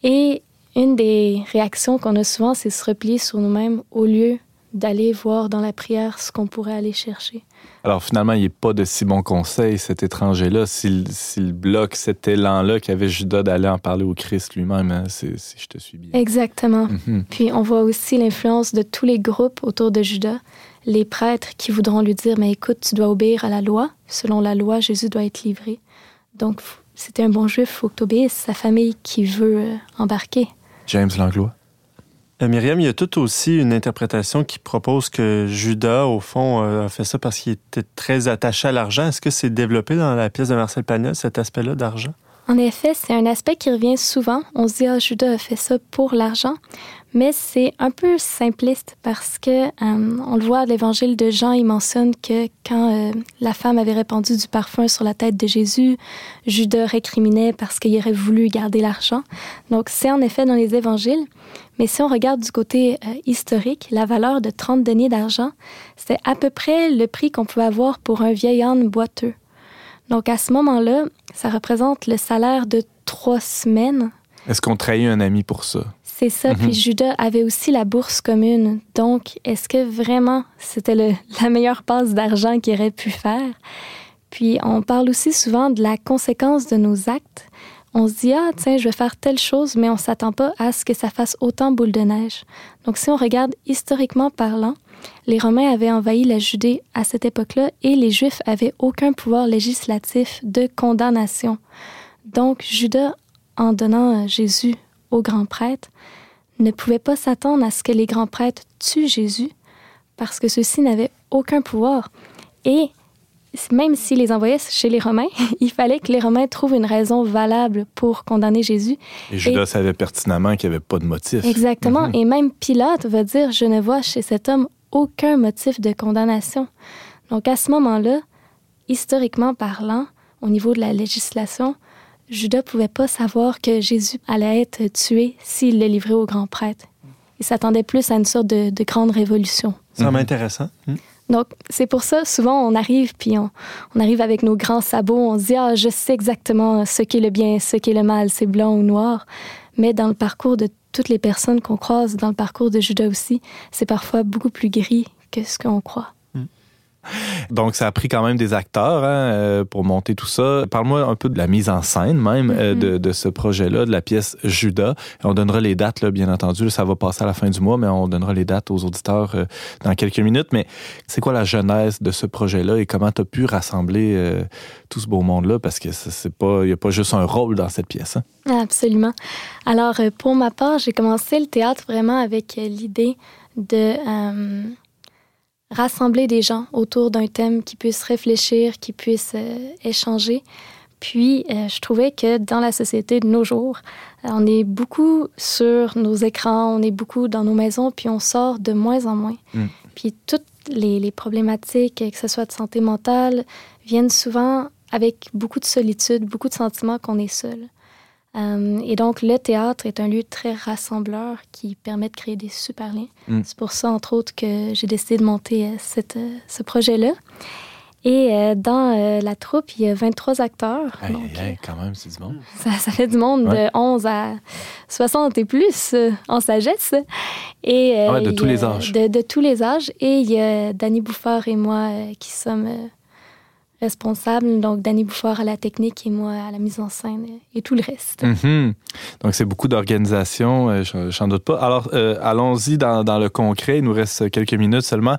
Et une des réactions qu'on a souvent, c'est se replier sur nous-mêmes au lieu d'aller voir dans la prière ce qu'on pourrait aller chercher. Alors finalement, il n'est pas de si bon conseil, cet étranger-là, s'il s'il bloque cet élan-là qu'avait Judas d'aller en parler au Christ lui-même, hein, c'est- si je te suis bien. Exactement. Mhm. Puis on voit aussi l'influence de tous les groupes autour de Judas, les prêtres qui voudront lui dire mais écoute, tu dois obéir à la loi. Selon la loi, Jésus doit être livré. Donc c'était un bon juif, faut que tu obéisses. Sa famille qui veut euh, embarquer. James Langlois. Euh, Myriam, il y a tout aussi une interprétation qui propose que Judas, au fond, euh, a fait ça parce qu'il était très attaché à l'argent. Est-ce que c'est développé dans la pièce de Marcel Pagnol, cet aspect-là d'argent? En effet, c'est un aspect qui revient souvent. On se dit, ah, Judas a fait ça pour l'argent. Mais c'est un peu simpliste parce que, euh, on le voit à l'évangile de Jean, il mentionne que quand la femme avait répandu du parfum sur la tête de Jésus, Judas récriminait parce qu'il aurait voulu garder l'argent. Donc, c'est en effet dans les évangiles. Mais si on regarde du côté euh, historique, la valeur de 30 deniers d'argent, c'est à peu près le prix qu'on pouvait avoir pour un vieil âne boiteux. Donc à ce moment-là, ça représente le salaire de trois semaines. Est-ce qu'on trahit un ami pour ça? C'est ça. Puis Judas avait aussi la bourse commune. Donc, est-ce que vraiment c'était [LAUGHS] la meilleure passe d'argent qu'il aurait pu faire? Puis, on parle aussi souvent de la conséquence de nos actes. On se dit, ah, tiens, je vais faire telle chose, mais on s'attend pas à ce que ça fasse autant boule de neige. Donc, si on regarde historiquement parlant, les Romains avaient envahi la Judée à cette époque-là et les Juifs avaient aucun pouvoir législatif de condamnation. Donc, Judas, en donnant Jésus aux grands prêtres, ne pouvait pas s'attendre à ce que les grands prêtres tuent Jésus parce que ceux-ci n'avaient aucun pouvoir. Et même s'ils les envoyaient chez les Romains, [LAUGHS] il fallait que les Romains trouvent une raison valable pour condamner Jésus. Et Judas savait pertinemment qu'il n'y avait pas de motif. Exactement. Mhm. Et même Pilate va dire, je ne vois chez cet homme aucun motif de condamnation. Donc à ce moment-là, historiquement parlant, au niveau de la législation, Judas pouvait pas savoir que Jésus allait être tué s'il le livrait au grand prêtre. Il s'attendait plus à une sorte de, grande révolution. C'est vraiment intéressant. Hmm. Donc, c'est pour ça, souvent, on arrive, puis on, arrive avec nos grands sabots, on se dit, ah, je sais exactement ce qui est le bien, ce qui est le mal, c'est blanc ou noir. Mais dans le parcours de toutes les personnes qu'on croise, dans le parcours de Judas aussi, c'est parfois beaucoup plus gris que ce qu'on croit. Donc, ça a pris quand même des acteurs hein, euh, pour monter tout ça. Parle-moi un peu de la mise en scène même euh, mm-hmm. de, ce projet-là, de la pièce Judas. On donnera les dates, là, bien entendu. Ça va passer à la fin du mois, mais on donnera les dates aux auditeurs euh, dans quelques minutes. Mais c'est quoi la genèse de ce projet-là et comment tu as pu rassembler tout ce beau monde-là? Parce que c'est pas, il n'y a pas juste un rôle dans cette pièce. Hein? Absolument. Alors, pour ma part, j'ai commencé le théâtre vraiment avec l'idée de rassembler des gens autour d'un thème qui puissent réfléchir, qui puissent euh, échanger. Puis, euh, je trouvais que dans la société de nos jours, euh, on est beaucoup sur nos écrans, on est beaucoup dans nos maisons, puis on sort de moins en moins. Mm. Puis, toutes les, les, problématiques, que ce soit de santé mentale, viennent souvent avec beaucoup de solitude, beaucoup de sentiments qu'on est seul. Euh, et donc, le théâtre est un lieu très rassembleur qui permet de créer des super liens. Mm. C'est pour ça, entre autres, que j'ai décidé de monter euh, cette, euh, ce projet-là. Et dans la troupe, il y a 23 acteurs. quand même, c'est du monde. Ça, ça, fait du monde de 11 à 60 et plus en sagesse. Et, ah de tous les âges. De, de, tous les âges. Et il y a Danny Bouffard et moi qui sommes responsable. Donc, Danny Bouffard à la technique et moi à la mise en scène et tout le reste. Mhm. Donc, c'est beaucoup d'organisation, euh, je n'en doute pas. Alors, euh, allons-y dans, le concret. Il nous reste quelques minutes seulement.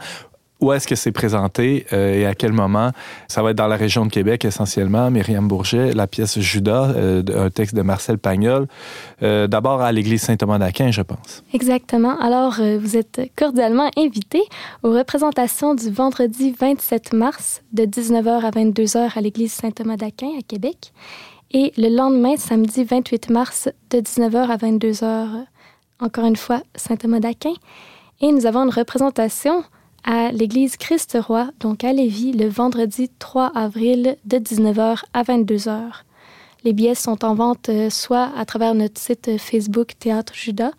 Où est-ce que c'est présenté euh, et à quel moment? Ça va être dans la région de Québec essentiellement. Myriam Bourget, la pièce Judas, euh, un texte de Marcel Pagnol. Euh, d'abord à l'église Saint-Thomas d'Aquin, je pense. Exactement. Alors, vous êtes cordialement invité aux représentations du vendredi 27 mars de 19h à 22h à l'église Saint-Thomas d'Aquin à Québec et le lendemain, samedi 28 mars de 19h à 22h, encore une fois, Saint-Thomas d'Aquin. Et nous avons une représentation à l'église Christ-Roi, donc à Lévis, le vendredi 3 avril de 19h à 22h. Les billets sont en vente euh, soit à travers notre site Facebook Théâtre Judas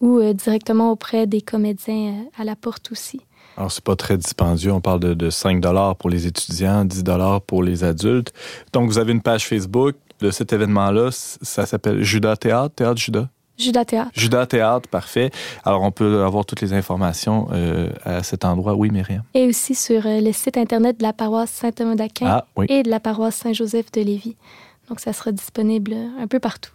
ou euh, directement auprès des comédiens euh, à la porte aussi. Alors, c'est pas très dispendieux. On parle de, de 5 pour les étudiants, 10 pour les adultes. Donc, vous avez une page Facebook de cet événement-là. Ça s'appelle Judas Théâtre, Théâtre Judas? Judas Théâtre. Judas Théâtre, parfait. Alors, on peut avoir toutes les informations euh, à cet endroit. Oui, Myriam. Et aussi sur euh, le site Internet de la paroisse Saint-Thomas d'Aquin ah, et de la paroisse Saint-Joseph de Lévis. Donc, ça sera disponible un peu partout.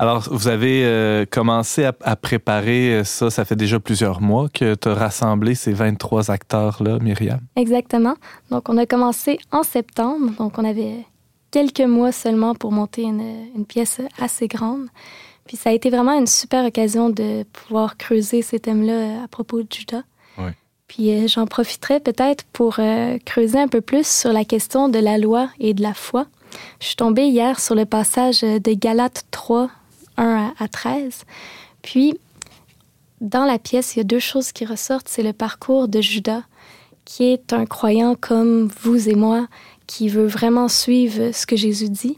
Alors, vous avez euh, commencé à, à, préparer ça, ça fait déjà plusieurs mois que tu as rassemblé ces 23 acteurs-là, Myriam. Exactement. Donc, on a commencé en septembre. Donc, on avait quelques mois seulement pour monter une, une pièce assez grande. Puis ça a été vraiment une super occasion de pouvoir creuser ces thèmes-là euh, à propos de Judas. Puis euh, j'en profiterai peut-être pour euh, creuser un peu plus sur la question de la loi et de la foi. Je suis tombée hier sur le passage de Galates 3, 1 à 13. Puis, dans la pièce, il y a deux choses qui ressortent. C'est le parcours de Judas, qui est un croyant comme vous et moi, qui veut vraiment suivre ce que Jésus dit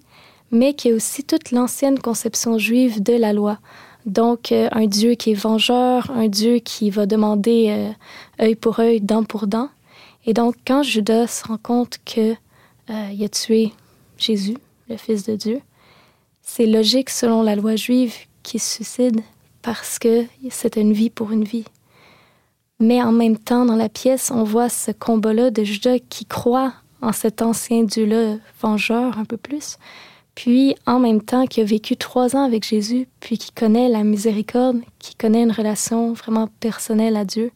mais qui est aussi toute l'ancienne conception juive de la loi. Donc, euh, un Dieu qui est vengeur, un Dieu qui va demander euh, œil pour œil, dent pour dent. Et donc, quand Judas se rend compte qu'il a tué Jésus, le Fils de Dieu, c'est logique selon la loi juive qu'il se suicide parce que c'est une vie pour une vie. Mais en même temps, dans la pièce, on voit ce combat-là de Judas qui croit en cet ancien Dieu-là, vengeur un peu plus, puis en même temps qui a vécu trois ans avec Jésus, puis qui connaît la miséricorde, qui connaît une relation vraiment personnelle à Dieu,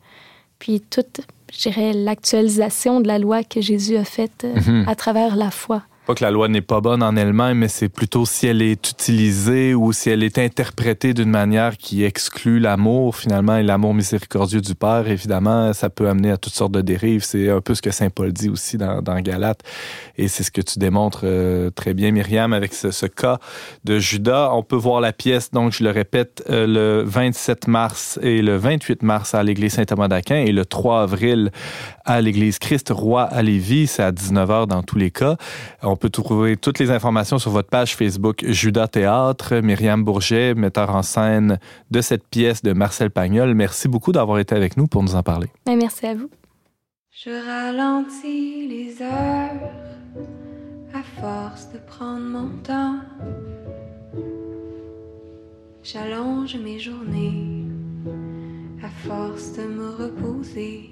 puis toute, je dirais, l'actualisation de la loi que Jésus a faite euh, Mhm. à travers la foi. Pas que la loi n'est pas bonne en elle-même, mais c'est plutôt si elle est utilisée ou si elle est interprétée d'une manière qui exclut l'amour, finalement, et l'amour miséricordieux du Père, évidemment, ça peut amener à toutes sortes de dérives. C'est un peu ce que Saint Paul dit aussi dans, dans Galates. Et c'est ce que tu démontres euh, très bien, Myriam, avec ce, cas de Judas. On peut voir la pièce, donc je le répète, euh, le 27 mars et le 28 mars à l'église Saint-Thomas d'Aquin et le 3 avril à l'église Christ-Roi à Lévis. C'est à 19h dans tous les cas. Peut trouver toutes les informations sur votre page Facebook Judas Théâtre. Myriam Bourget, metteur en scène de cette pièce de Marcel Pagnol. Merci beaucoup d'avoir été avec nous pour nous en parler. Mais merci à vous. Je ralentis les heures à force de prendre mon temps. J'allonge mes journées à force de me reposer.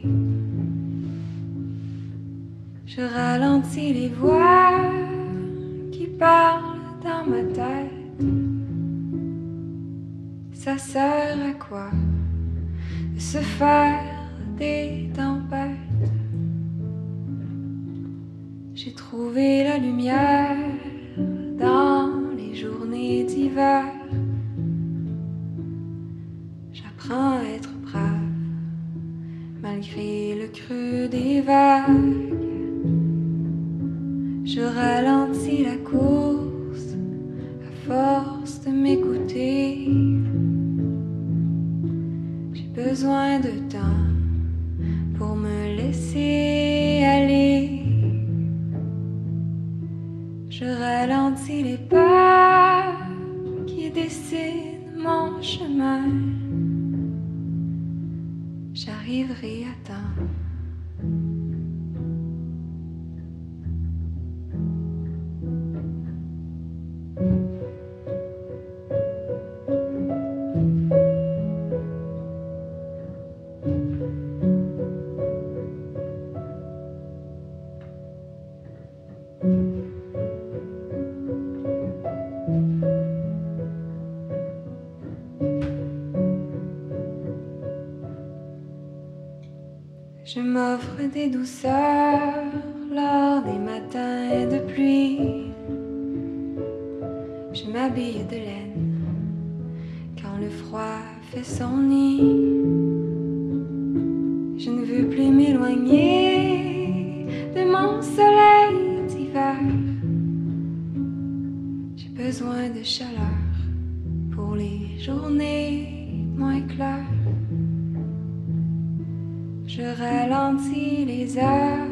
Je ralentis les voix qui parlent dans ma tête. Ça sert à quoi de se faire des tempêtes? J'ai trouvé la lumière dans les journées d'hiver. J'apprends à être brave malgré le creux des vagues. Je ralentis la course à force de m'écouter. J'ai besoin de temps pour me laisser aller. Je ralentis les pas qui dessinent mon chemin. J'arriverai à temps. Je m'offre des douceurs lors des matins de pluie. Je m'habille de laine quand le froid fait son nid. Je ne veux plus m'éloigner de mon soleil d'hiver. J'ai besoin de chaleur ralentis les heures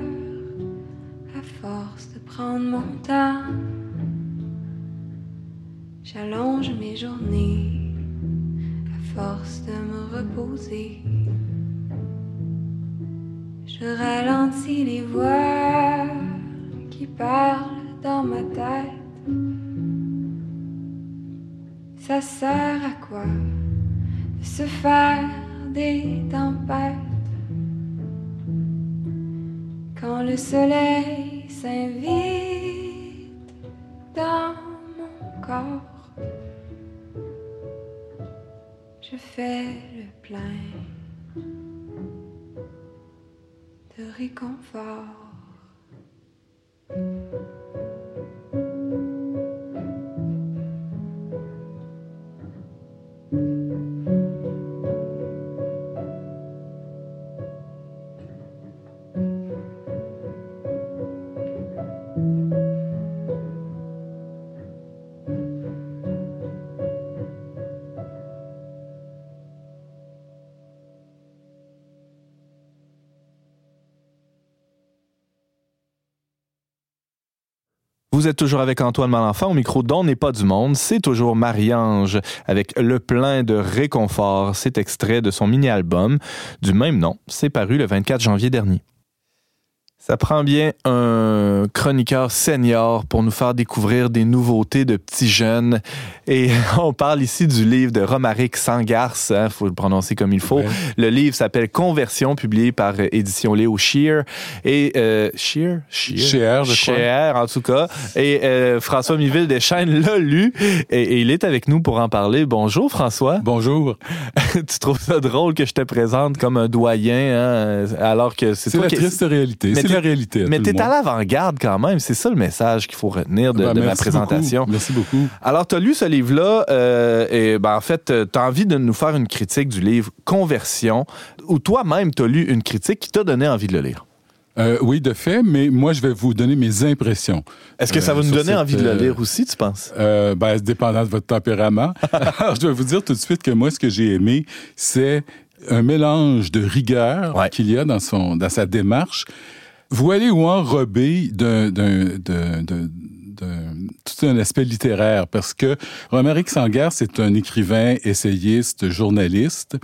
soleil s'invite dans mon corps, je fais le plein de réconfort. Vous êtes toujours avec Antoine Malenfant au micro d'On n'est pas du monde. C'est toujours Marie-Ange avec Le plein de réconfort. C'est extrait de son mini-album du même nom. C'est paru le 24 janvier dernier. Ça prend bien un chroniqueur senior pour nous faire découvrir des nouveautés de petits jeunes. Et [LAUGHS] on parle ici du livre de Romaric Sangarce, il hein, faut le prononcer comme il faut. Le livre s'appelle Conversion, publié par Édition Léo Shear. Et euh, Shear? Shear, je Shear, en tout cas. Et euh, François Miville Deschaines l'a lu et, et, il est avec nous pour en parler. Bonjour François. Bonjour. [LAUGHS] tu trouves ça drôle que je te présente comme un doyen, hein, alors que c'est toi la qui... triste réalité. La réalité. Mais t'es à l'avant-garde quand même. C'est ça le message qu'il faut retenir de, Ben, de ma présentation. beaucoup. Merci beaucoup. Alors, tu as lu ce livre-là euh, et ben, en fait, tu as envie de nous faire une critique du livre Conversion, où toi-même, tu as lu une critique qui t'a donné envie de le lire? Euh, oui, de fait, mais moi, je vais vous donner mes impressions. Est-ce que ça Euh, va nous sur donner cette, envie de le euh, lire aussi, tu penses? Euh, ben, dépendant de votre tempérament. [LAUGHS] Alors, je vais vous dire tout de suite que moi, ce que j'ai aimé, c'est un mélange de rigueur Ouais. qu'il y a dans, son, dans sa démarche, voilé ou enrobé d'un, d'un, tout un aspect littéraire, parce que Romaric Sangar, c'est un écrivain, essayiste, journaliste,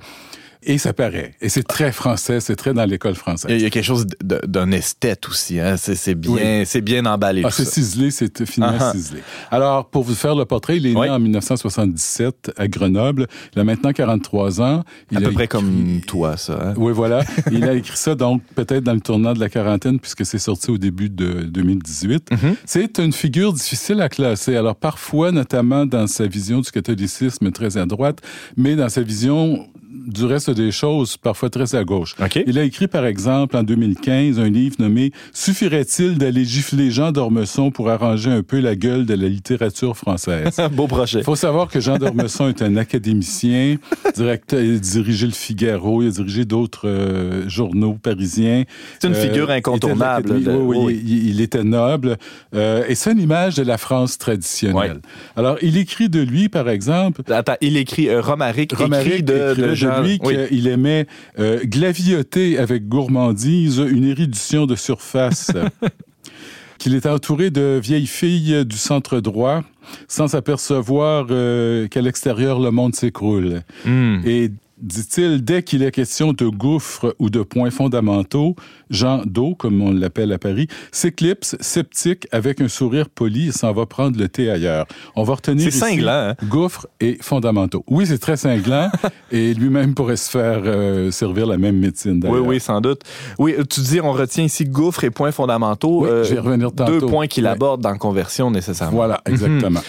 et ça paraît. Et c'est très français, c'est très dans l'école française. Il y a- quelque chose d'un esthète aussi. Hein? C'est bien, Oui. c'est bien emballé. Ah, c'est ciselé, c'est finement ah. ciselé. Alors, pour vous faire le portrait, il est Oui. né en 1977 à Grenoble. Il a maintenant 43 ans. Il à peu a près écrit- comme toi, ça. hein? Oui, voilà. [LAUGHS] il a écrit ça, donc, peut-être dans le tournant de la quarantaine, puisque c'est sorti au début de 2018. Mhm. C'est une figure difficile à classer. Alors, parfois, notamment dans sa vision du catholicisme très à droite, mais dans sa vision du reste des choses, parfois très à gauche. Il a écrit, par exemple, en 2015, un livre nommé Suffirait-il d'aller gifler Jean d'Ormesson pour arranger un peu la gueule de la littérature française? [LAUGHS] Beau projet. Il faut savoir que Jean d'Ormesson est un académicien, directeur, il a dirigé le Figaro, il a dirigé d'autres euh, journaux parisiens. C'est une Euh, figure était de incontournable. l'Académie. de- Oui, oui. Il, il était noble. Euh, et c'est une image de la France traditionnelle. Ouais. Alors, il écrit de lui, par exemple, Attends, il écrit Romaric, Romaric écrit de, écrivait de Jean. lui Oui. qu'il aimait euh, glavioter avec gourmandise une érudition de surface. [LAUGHS] qu'il était entouré de vieilles filles du centre droit sans s'apercevoir euh, qu'à l'extérieur le monde s'écroule. Hmm. Et dit-il, dès qu'il est question de gouffres ou de points fondamentaux, Jean d'eau, comme on l'appelle à Paris, s'éclipse, sceptique, avec un sourire poli et s'en va prendre le thé ailleurs. On va retenir ici cinglant, hein? gouffres et fondamentaux. Oui, c'est très cinglant [LAUGHS] et lui-même pourrait se faire euh, servir la même médecine Oui, d'ailleurs. oui, sans doute. Oui, tu dis, on retient ici gouffre et points fondamentaux. Oui, euh, je vais y revenir tantôt. Deux points qu'il aborde dans Conversion, nécessairement. Voilà, exactement.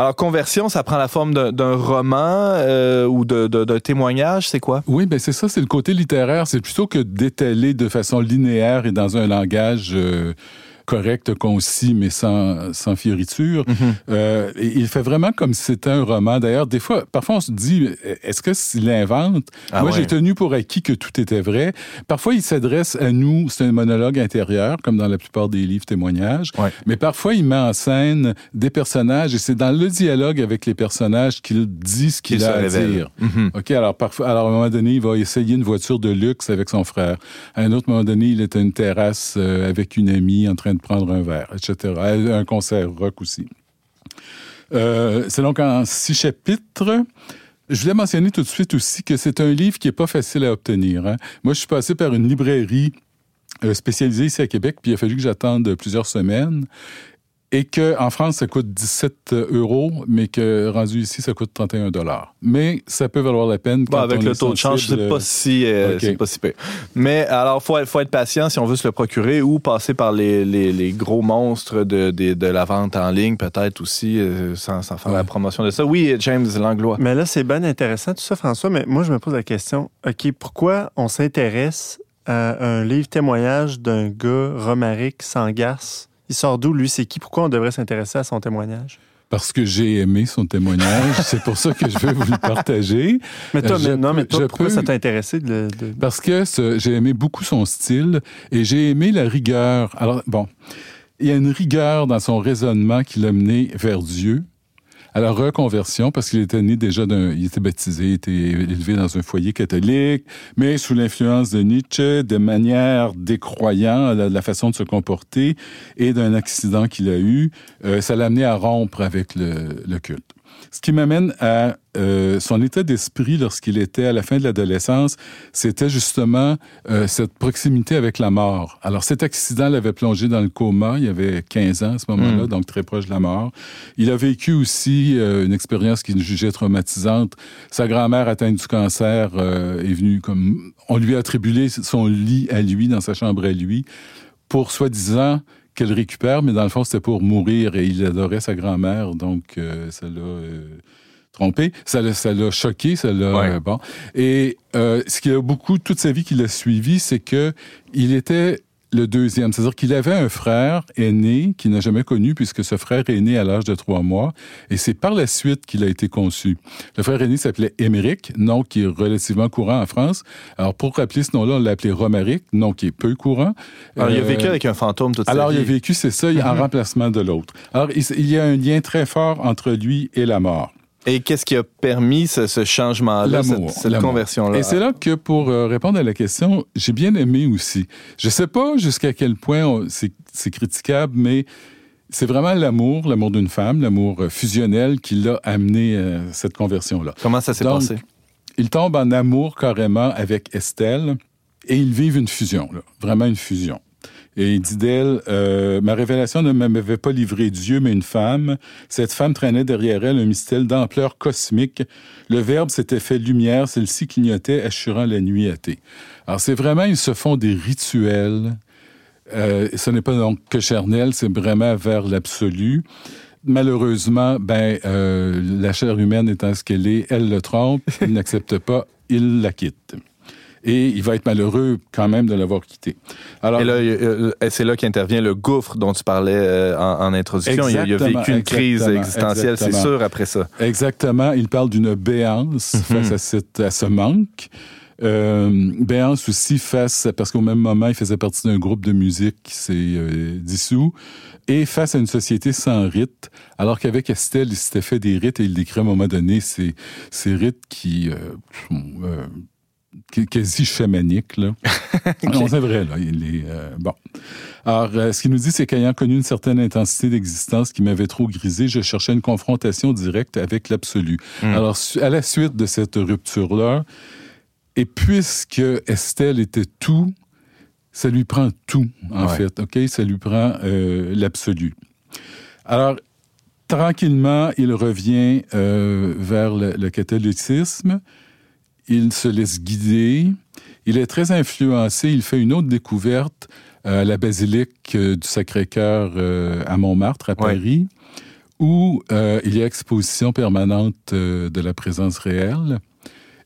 Alors, Conversion, ça prend la forme d'un- roman euh, ou d'un témoignage, c'est quoi? Oui, ben c'est ça, c'est le côté littéraire. C'est plutôt que d'étaler de façon linéaire et dans un langage euh, correct, concis, mais sans, sans fioriture. Mhm. Euh, et il fait vraiment comme si c'était un roman. D'ailleurs, des fois, parfois on se dit, est-ce que s'il invente? Ah Moi, ouais. j'ai tenu pour acquis que tout était vrai. Parfois, il s'adresse à nous, c'est un monologue intérieur, comme dans la plupart des livres témoignages. Ouais. Mais parfois, il met en scène des personnages et c'est dans le dialogue avec les personnages qu'il dit ce qu'il a à dire. Mhm. OK, alors parfois, alors à un moment donné, il va essayer une voiture de luxe avec son frère. À un autre moment donné, il est à une terrasse euh, avec une amie en train de prendre un verre, etc. Un concert rock aussi. Euh, c'est donc en six chapitres. Je voulais mentionner tout de suite aussi que c'est un livre qui est pas facile à obtenir. hein. Moi, je suis passé par une librairie euh, spécialisée ici à Québec, puis il a fallu que j'attende plusieurs semaines. Et qu'en France, ça coûte 17 euros, mais que rendu ici, ça coûte 31 dollars. Mais ça peut valoir la peine. Bon, quand avec on le est taux de change, c'est pas si, euh, c'est pas si pire. Mais alors, faut, faut être patient si on veut se le procurer ou passer par les, les, les gros monstres de, de, de la vente en ligne, peut-être aussi, euh, sans, sans faire la promotion de ça. Oui, James Langlois. Mais là, c'est bien intéressant tout ça, François. Mais moi, je me pose la question OK, pourquoi on s'intéresse à un livre témoignage d'un gars, Romaric Sangas Il sort d'où, lui? C'est qui? Pourquoi on devrait s'intéresser à son témoignage? Parce que j'ai aimé son témoignage. [LAUGHS] c'est pour ça que je veux vous le partager. Mais toi, Je mais- non, mais toi, pourquoi peux- ça t'a intéressé de, Parce que j'ai aimé beaucoup son style et j'ai aimé la rigueur. Alors, bon, il y a une rigueur dans son raisonnement qui l'a mené vers Dieu, à la reconversion parce qu'il était né déjà d'un, il était baptisé, il était élevé dans un foyer catholique, mais sous l'influence de Nietzsche, de manière décroyant, la, la façon de se comporter et d'un accident qu'il a eu, euh, ça l'a amené à rompre avec le, le culte. Ce qui m'amène à euh, son état d'esprit lorsqu'il était à la fin de l'adolescence, c'était justement euh, cette proximité avec la mort. Alors cet accident l'avait plongé dans le coma, il avait 15 ans à ce moment-là, Mm. donc très proche de la mort. Il a vécu aussi euh, une expérience qu'il jugeait traumatisante. Sa grand-mère atteinte du cancer euh, est venue comme... On lui a attribué son lit à lui, dans sa chambre à lui, pour soi-disant qu'elle récupère, mais dans le fond, c'était pour mourir et il adorait sa grand-mère, donc euh, ça l'a euh, trompé. Ça l'a, ça l'a choqué, ça l'a... Ouais. euh, bon. Et euh, ce qui a beaucoup, toute sa vie qu'il a suivi, c'est que il était le deuxième. C'est-à-dire qu'il avait un frère aîné qu'il n'a jamais connu puisque ce frère est né à l'âge de trois mois et c'est par la suite qu'il a été conçu. Le frère aîné s'appelait Émeric, nom qui est relativement courant en France. Alors pour rappeler ce nom-là, on l'a appelé Romaric, nom qui est peu courant. Alors, il a Euh, vécu avec un fantôme toute alors, sa il vie. a vécu, c'est ça, en remplacement de l'autre. Alors, il, il y a un lien très fort entre lui et la mort. Et qu'est-ce qui a permis ce, ce changement-là, cette, conversion-là? Et c'est là que, pour euh, répondre à la question, j'ai bien aimé aussi. Je sais pas jusqu'à quel point c'est critiquable, mais c'est vraiment l'amour, l'amour d'une femme, l'amour euh, fusionnel qui l'a amené à cette conversion-là. Comment ça s'est passé? Il tombe en amour carrément avec Estelle et ils vivent une fusion, là, vraiment une fusion. Et il dit d'elle, euh, ma révélation ne m'avait pas livré Dieu, mais une femme. Cette femme traînait derrière elle un mystère d'ampleur cosmique. Le Verbe s'était fait lumière, celle-ci clignotait, assurant la nuit athée. Alors c'est vraiment, ils se font des rituels. Euh, ce n'est pas donc que charnel, c'est vraiment vers l'absolu. Malheureusement, ben, euh, la chair humaine étant ce qu'elle est, elle le trompe, il n'accepte pas, il la quitte. Et il va être malheureux quand même de l'avoir quitté. Alors, Et là, euh, c'est là qu'intervient le gouffre dont tu parlais euh, en, en introduction. Il a, il a Exactement, vécu une crise existentielle, c'est sûr, après ça. Exactement. Il parle d'une béance face à, cette, à ce manque. Euh, béance aussi face, parce qu'au même moment, il faisait partie d'un groupe de musique qui s'est euh, dissous, et face à une société sans rites, alors qu'avec Estelle, il s'était fait des rites, et il décrit à un moment donné ces, ces rites qui... euh, quasi chamaniques, là. [LAUGHS] Non, c'est vrai, là. Il est, euh, bon. Alors, euh, ce qu'il nous dit, c'est qu'ayant connu une certaine intensité d'existence qui m'avait trop grisé, je cherchais une confrontation directe avec l'absolu. Alors, su- à la suite de cette rupture-là, et puisque Estelle était tout, ça lui prend tout, en Ouais. fait, OK? Ça lui prend euh, l'absolu. Alors, tranquillement, il revient vers le, le catholicisme. Il se laisse guider. Il est très influencé. Il fait une autre découverte euh, à la basilique euh, du Sacré-Cœur euh, à Montmartre, à Ouais. Paris, où il y a exposition permanente de la présence réelle.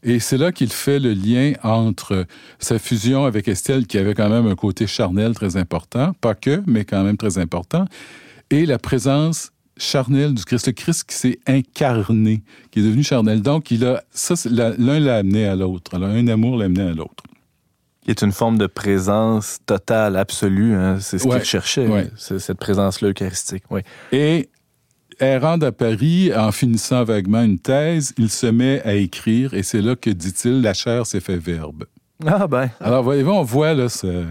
Et c'est là qu'il fait le lien entre sa fusion avec Estelle, qui avait quand même un côté charnel très important, pas que, mais quand même très important, et la présence charnelle du Christ, le Christ qui s'est incarné, qui est devenu charnel. Donc, il a, ça, l'un l'a amené à l'autre. Alors, un amour l'a amené à l'autre. Qui est une forme de présence totale, absolue. hein. C'est ce Ouais, qu'il cherchait, ouais. cette présence-là eucharistique. Et errant à Paris, en finissant vaguement une thèse, il se met à écrire, et c'est là que, dit-il, la chair s'est fait verbe. Ah ben. Alors, voyez-vous, on voit là, ce-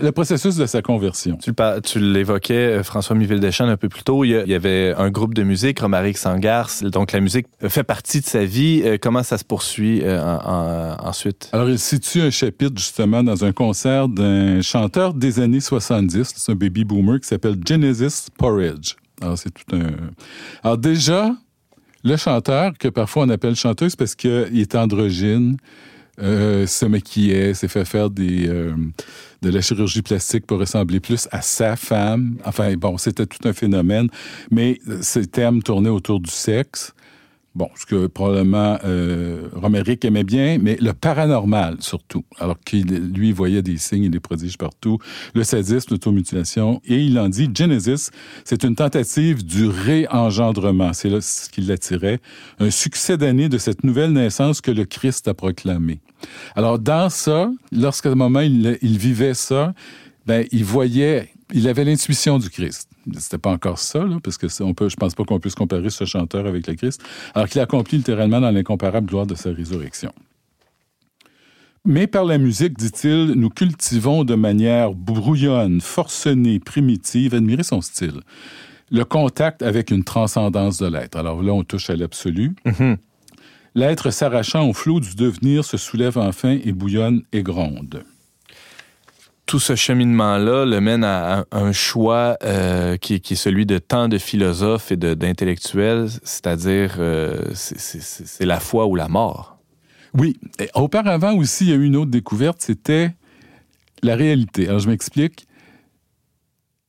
le processus de sa conversion. Tu, le par- tu l'évoquais, euh, François Miville-Deschamps, un peu plus tôt. Il y, avait un groupe de musique, Romaric Sangars. Donc, la musique fait partie de sa vie. Euh, Comment ça se poursuit euh, en- en- ensuite? Alors, il situe un chapitre justement dans un concert d'un chanteur des années 70, c'est un baby boomer qui s'appelle Genesis Porridge. Alors, c'est tout un. Alors, déjà, le chanteur, que parfois on appelle chanteuse parce qu'il est androgyne, euh, se maquillait, s'est fait faire des, euh, de la chirurgie plastique pour ressembler plus à sa femme. Enfin, bon, c'était tout un phénomène. Mais ces thèmes tournaient autour du sexe. Bon, ce que probablement euh, Romeric aimait bien, mais le paranormal surtout. Alors qu'il, lui, voyait des signes et des prodiges partout. Le sadisme, l'automutilation. Et il en dit, Genesis, c'est une tentative du réengendrement. C'est là ce qui l'attirait. Un succès d'année de cette nouvelle naissance que le Christ a proclamé. Alors, dans ça, lorsqu'à un moment il, il vivait ça, ben, il voyait il avait l'intuition du Christ. C'était pas encore ça, là, parce que on peut, je pense pas qu'on puisse comparer ce chanteur avec le Christ, alors qu'il accomplit littéralement dans l'incomparable gloire de sa résurrection. Mais par la musique, dit-il, nous cultivons de manière brouillonne, forcenée, primitive, admirez son style, le contact avec une transcendance de l'être. Alors là, on touche à l'absolu. Mhm. L'être s'arrachant au flot du devenir se soulève enfin et bouillonne et gronde. Tout ce cheminement-là le mène à un choix euh, qui, est celui de tant de philosophes et d'intellectuels, c'est-à-dire euh, c'est la foi ou la mort. Oui. Auparavant aussi, il y a eu une autre découverte, c'était la réalité. Alors je m'explique.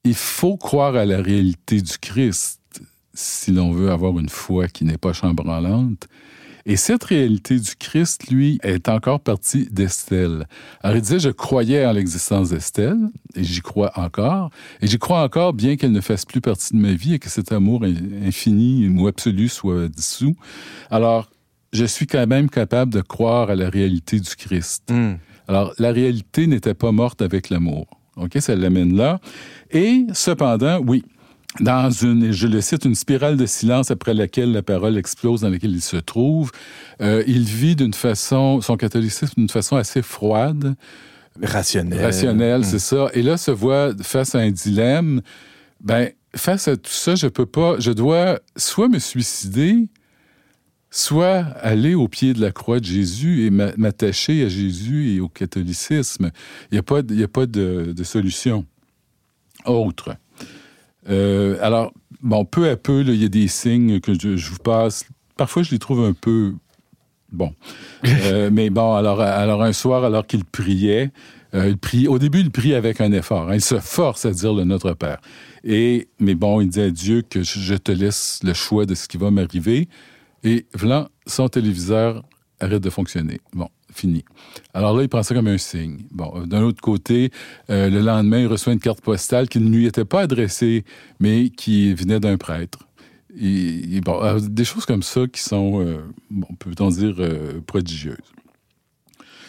Il faut croire à la réalité du Christ si l'on veut avoir une foi qui n'est pas chambranlante. Et cette réalité du Christ, lui, est encore partie d'Estelle. Alors il disait, je croyais en l'existence d'Estelle, et j'y crois encore, et j'y crois encore bien qu'elle ne fasse plus partie de ma vie et que cet amour infini ou absolu soit dissous. Alors, je suis quand même capable de croire à la réalité du Christ. Mm. Alors, la réalité n'était pas morte avec l'amour. OK, ça l'amène là. Et cependant, oui, dans une, je le cite, une spirale de silence après laquelle la parole explose, dans laquelle il se trouve. Euh, il vit d'une façon, son catholicisme d'une façon assez froide. Rationnelle. Rationnelle, c'est ça. Et là, se voit face à un dilemme. Ben, face à tout ça, je peux pas, je dois soit me suicider, soit aller au pied de la croix de Jésus et m'attacher à Jésus et au catholicisme. Il n'y a pas, il y a pas de, de solution autre. Euh, alors, bon, peu à peu, il y a des signes que je, je, vous passe. Parfois, je les trouve un peu. Bon. [LAUGHS] Euh, mais bon, alors, alors un soir, alors qu'il priait, euh, il prie, au début, il prie avec un effort. Hein, il se force à dire le Notre Père. Et, mais bon, il dit à Dieu que je, je te laisse le choix de ce qui va m'arriver. Et voilà, son téléviseur arrête de fonctionner. Bon, Alors là, il prend ça comme un signe. Bon, d'un autre côté, euh, le lendemain, il reçoit une carte postale qui ne lui était pas adressée, mais qui venait d'un prêtre. Des choses comme ça qui sont, euh, peut-on dire, euh, prodigieuses.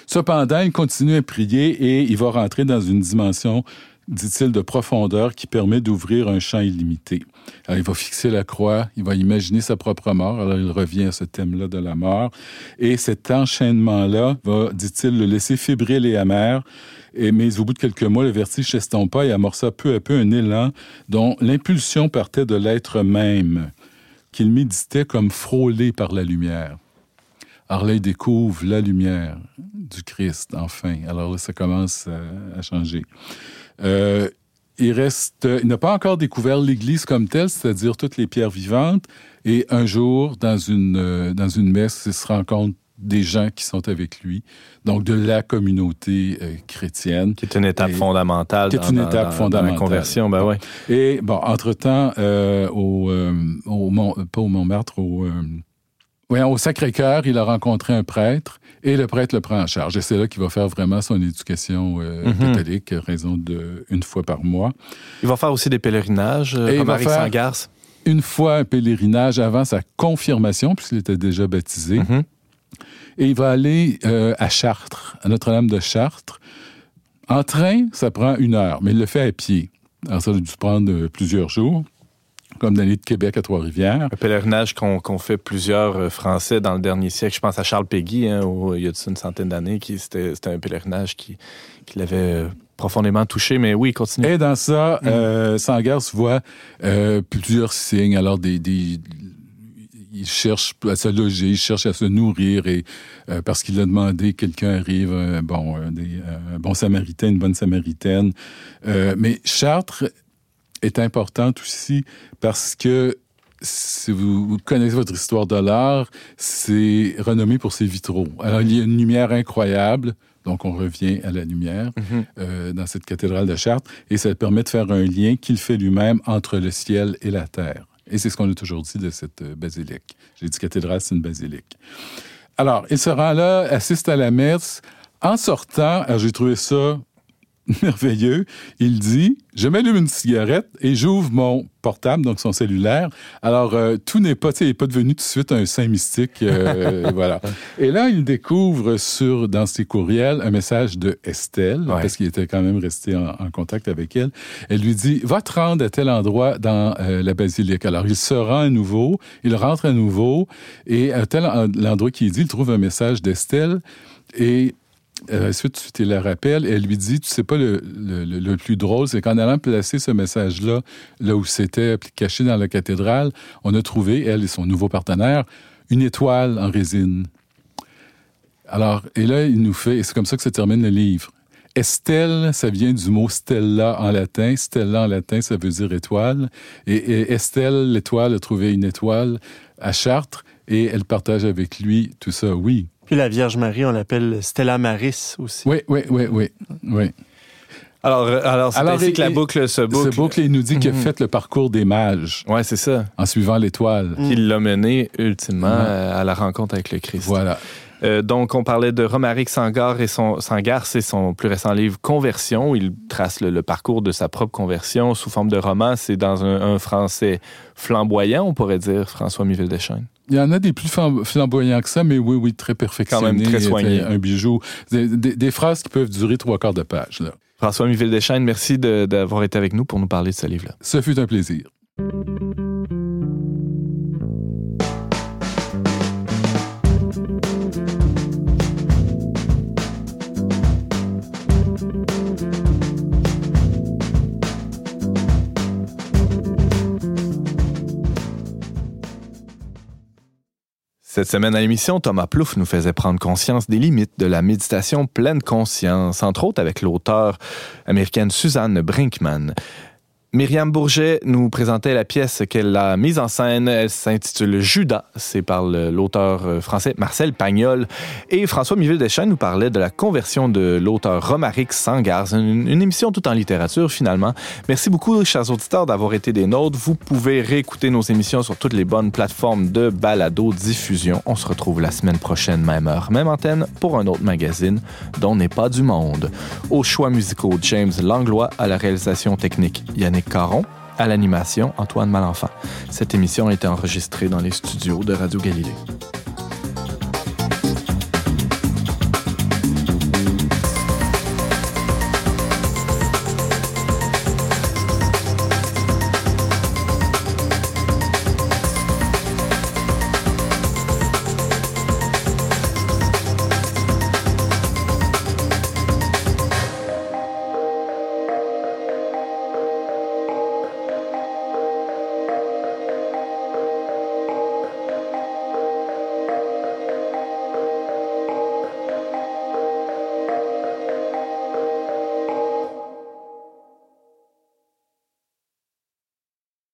Cependant, il continue à prier et il va rentrer dans une dimension dit-il, de profondeur qui permet d'ouvrir un champ illimité. Alors, il va fixer la croix, il va imaginer sa propre mort. Alors, il revient à ce thème-là de la mort. Et cet enchaînement-là va, dit-il, le laisser fébrile et amer. Et, mais au bout de quelques mois, le vertige s'estompa et amorça peu à peu un élan dont l'impulsion partait de l'être même, qu'il méditait comme frôlé par la lumière. Alors là, il découvre la lumière du Christ, enfin. Alors là, ça commence à, à changer. Euh, il reste, il n'a pas encore découvert l'Église comme telle, c'est-à-dire toutes les pierres vivantes. Et un jour, dans une, euh, dans une messe, il se rend compte des gens qui sont avec lui, donc de la communauté euh, chrétienne. Qui est une étape et, fondamentale. Qui est une dans, étape dans, fondamentale. Dans la conversion, ben oui. Et bon, entre-temps, euh, au, euh, au Mont, pas au Montmartre, au, euh, ouais, au Sacré-Cœur, il a rencontré un prêtre et le prêtre le prend en charge. Et c'est là qu'il va faire vraiment son éducation euh, Mhm. mm -hmm. catholique, raison de une fois par mois. Il va faire aussi des pèlerinages, euh, Et comme Marie Sangarce. Une fois un pèlerinage avant sa confirmation, puisqu'il était déjà baptisé. Mhm. Et il va aller euh, à Chartres, à Notre-Dame de Chartres. En train, ça prend une heure, mais il le fait à pied. Alors, ça a dû prendre plusieurs jours, comme d'aller de Québec à Trois-Rivières. Un pèlerinage qu'on qu'on fait plusieurs euh, Français dans le dernier siècle. Je pense à Charles Péguy, hein, où il y a une centaine d'années, qui c'était un pèlerinage qui, qui l'avait euh, profondément touché. Mais oui, continue. Et dans ça, euh, Sangarce voit euh, plusieurs signes. Alors, des, des, il cherche à se loger, il cherche à se nourrir et euh, parce qu'il a demandé, quelqu'un arrive, euh, bon, un, des, un bon samaritain, une bonne samaritaine. Euh, mais Chartres est importante aussi parce que si vous connaissez votre histoire de l'art, c'est renommé pour ses vitraux. Alors, il y a une lumière incroyable. Donc, on revient à la lumière Mhm. euh, dans cette cathédrale de Chartres. Et ça permet de faire un lien qu'il fait lui-même entre le ciel et la terre. Et c'est ce qu'on a toujours dit de cette euh, basilique. J'ai dit cathédrale, c'est une basilique. Alors, il se rend là, assiste à la messe. En sortant, alors j'ai trouvé ça [LAUGHS] merveilleux. Il dit Je m'allume une cigarette et j'ouvre mon portable, donc son cellulaire. Alors, euh, tout n'est pas, il n'est pas devenu tout de suite un saint mystique. euh, [LAUGHS] voilà. Et là, il découvre sur, dans ses courriels un message de Estelle, Ouais. parce qu'il était quand même resté en, en contact avec elle. Elle lui dit Va te rendre à tel endroit dans euh, la basilique. Alors, il se rend à nouveau, il rentre à nouveau, et à tel en- l'endroit qu'il dit, il trouve un message d'Estelle. Et euh, ensuite, tu la rappelles, elle lui dit, tu sais pas, le, le- plus drôle, c'est qu'en allant placer ce message-là, là où c'était caché dans la cathédrale, on a trouvé, elle et son nouveau partenaire, une étoile en résine. Alors, et là, il nous fait, et c'est comme ça que se termine le livre. Estelle, ça vient du mot stella en latin. Stella en latin, ça veut dire étoile. Et Estelle, l'étoile, a trouvé une étoile à Chartres et elle partage avec lui tout ça. Oui, Puis la Vierge Marie, on l'appelle Stella Maris aussi. oui, oui, oui, oui. oui. Alors, euh, alors c'est ainsi et- que la et- boucle se boucle. Boucle, il nous dit qu'il a Mhm. fait le parcours des mages Ouais, c'est ça. en suivant l'étoile. Mm. Qui l'a mené ultimement euh, à la rencontre avec le Christ. Voilà. Euh, donc, on parlait de Romaric Sangar et son Sangar, c'est son plus récent livre Conversion. où Il trace le, le parcours de sa propre conversion sous forme de roman. C'est dans un, un français flamboyant, on pourrait dire, François Miville Deschênes. Il y en a des plus flam- flamboyants que ça, mais oui, oui, très perfectionnés. Quand même très soignés. Un bijou. Des, des- des phrases qui peuvent durer trois quarts de page. Là. François Miville Deschênes, merci d'avoir été avec nous pour nous parler de ce livre-là. Ce fut un plaisir. Cette semaine à l'émission, Thomas Plouffe nous faisait prendre conscience des limites de la méditation pleine conscience, entre autres avec l'auteure américaine Suzanne Brinkman. Myriam Bourget nous présentait la pièce qu'elle a mise en scène. Elle s'intitule Judas. C'est par l'auteur euh, français Marcel Pagnol. Et François Miville Deschênes nous parlait de la conversion de l'auteur Romaric Sangar. C'est une, une émission tout en littérature, finalement. Merci beaucoup, chers auditeurs, d'avoir été des nôtres. Vous pouvez réécouter nos émissions sur toutes les bonnes plateformes de balado-diffusion. On se retrouve la semaine prochaine, même heure, même antenne, pour un autre magazine dont n'est pas du monde. Aux choix musicaux, James Langlois, à la réalisation technique, Yannick Caron, à l'animation, Antoine Malenfant. Cette émission a été enregistrée dans les studios de Radio Galilée.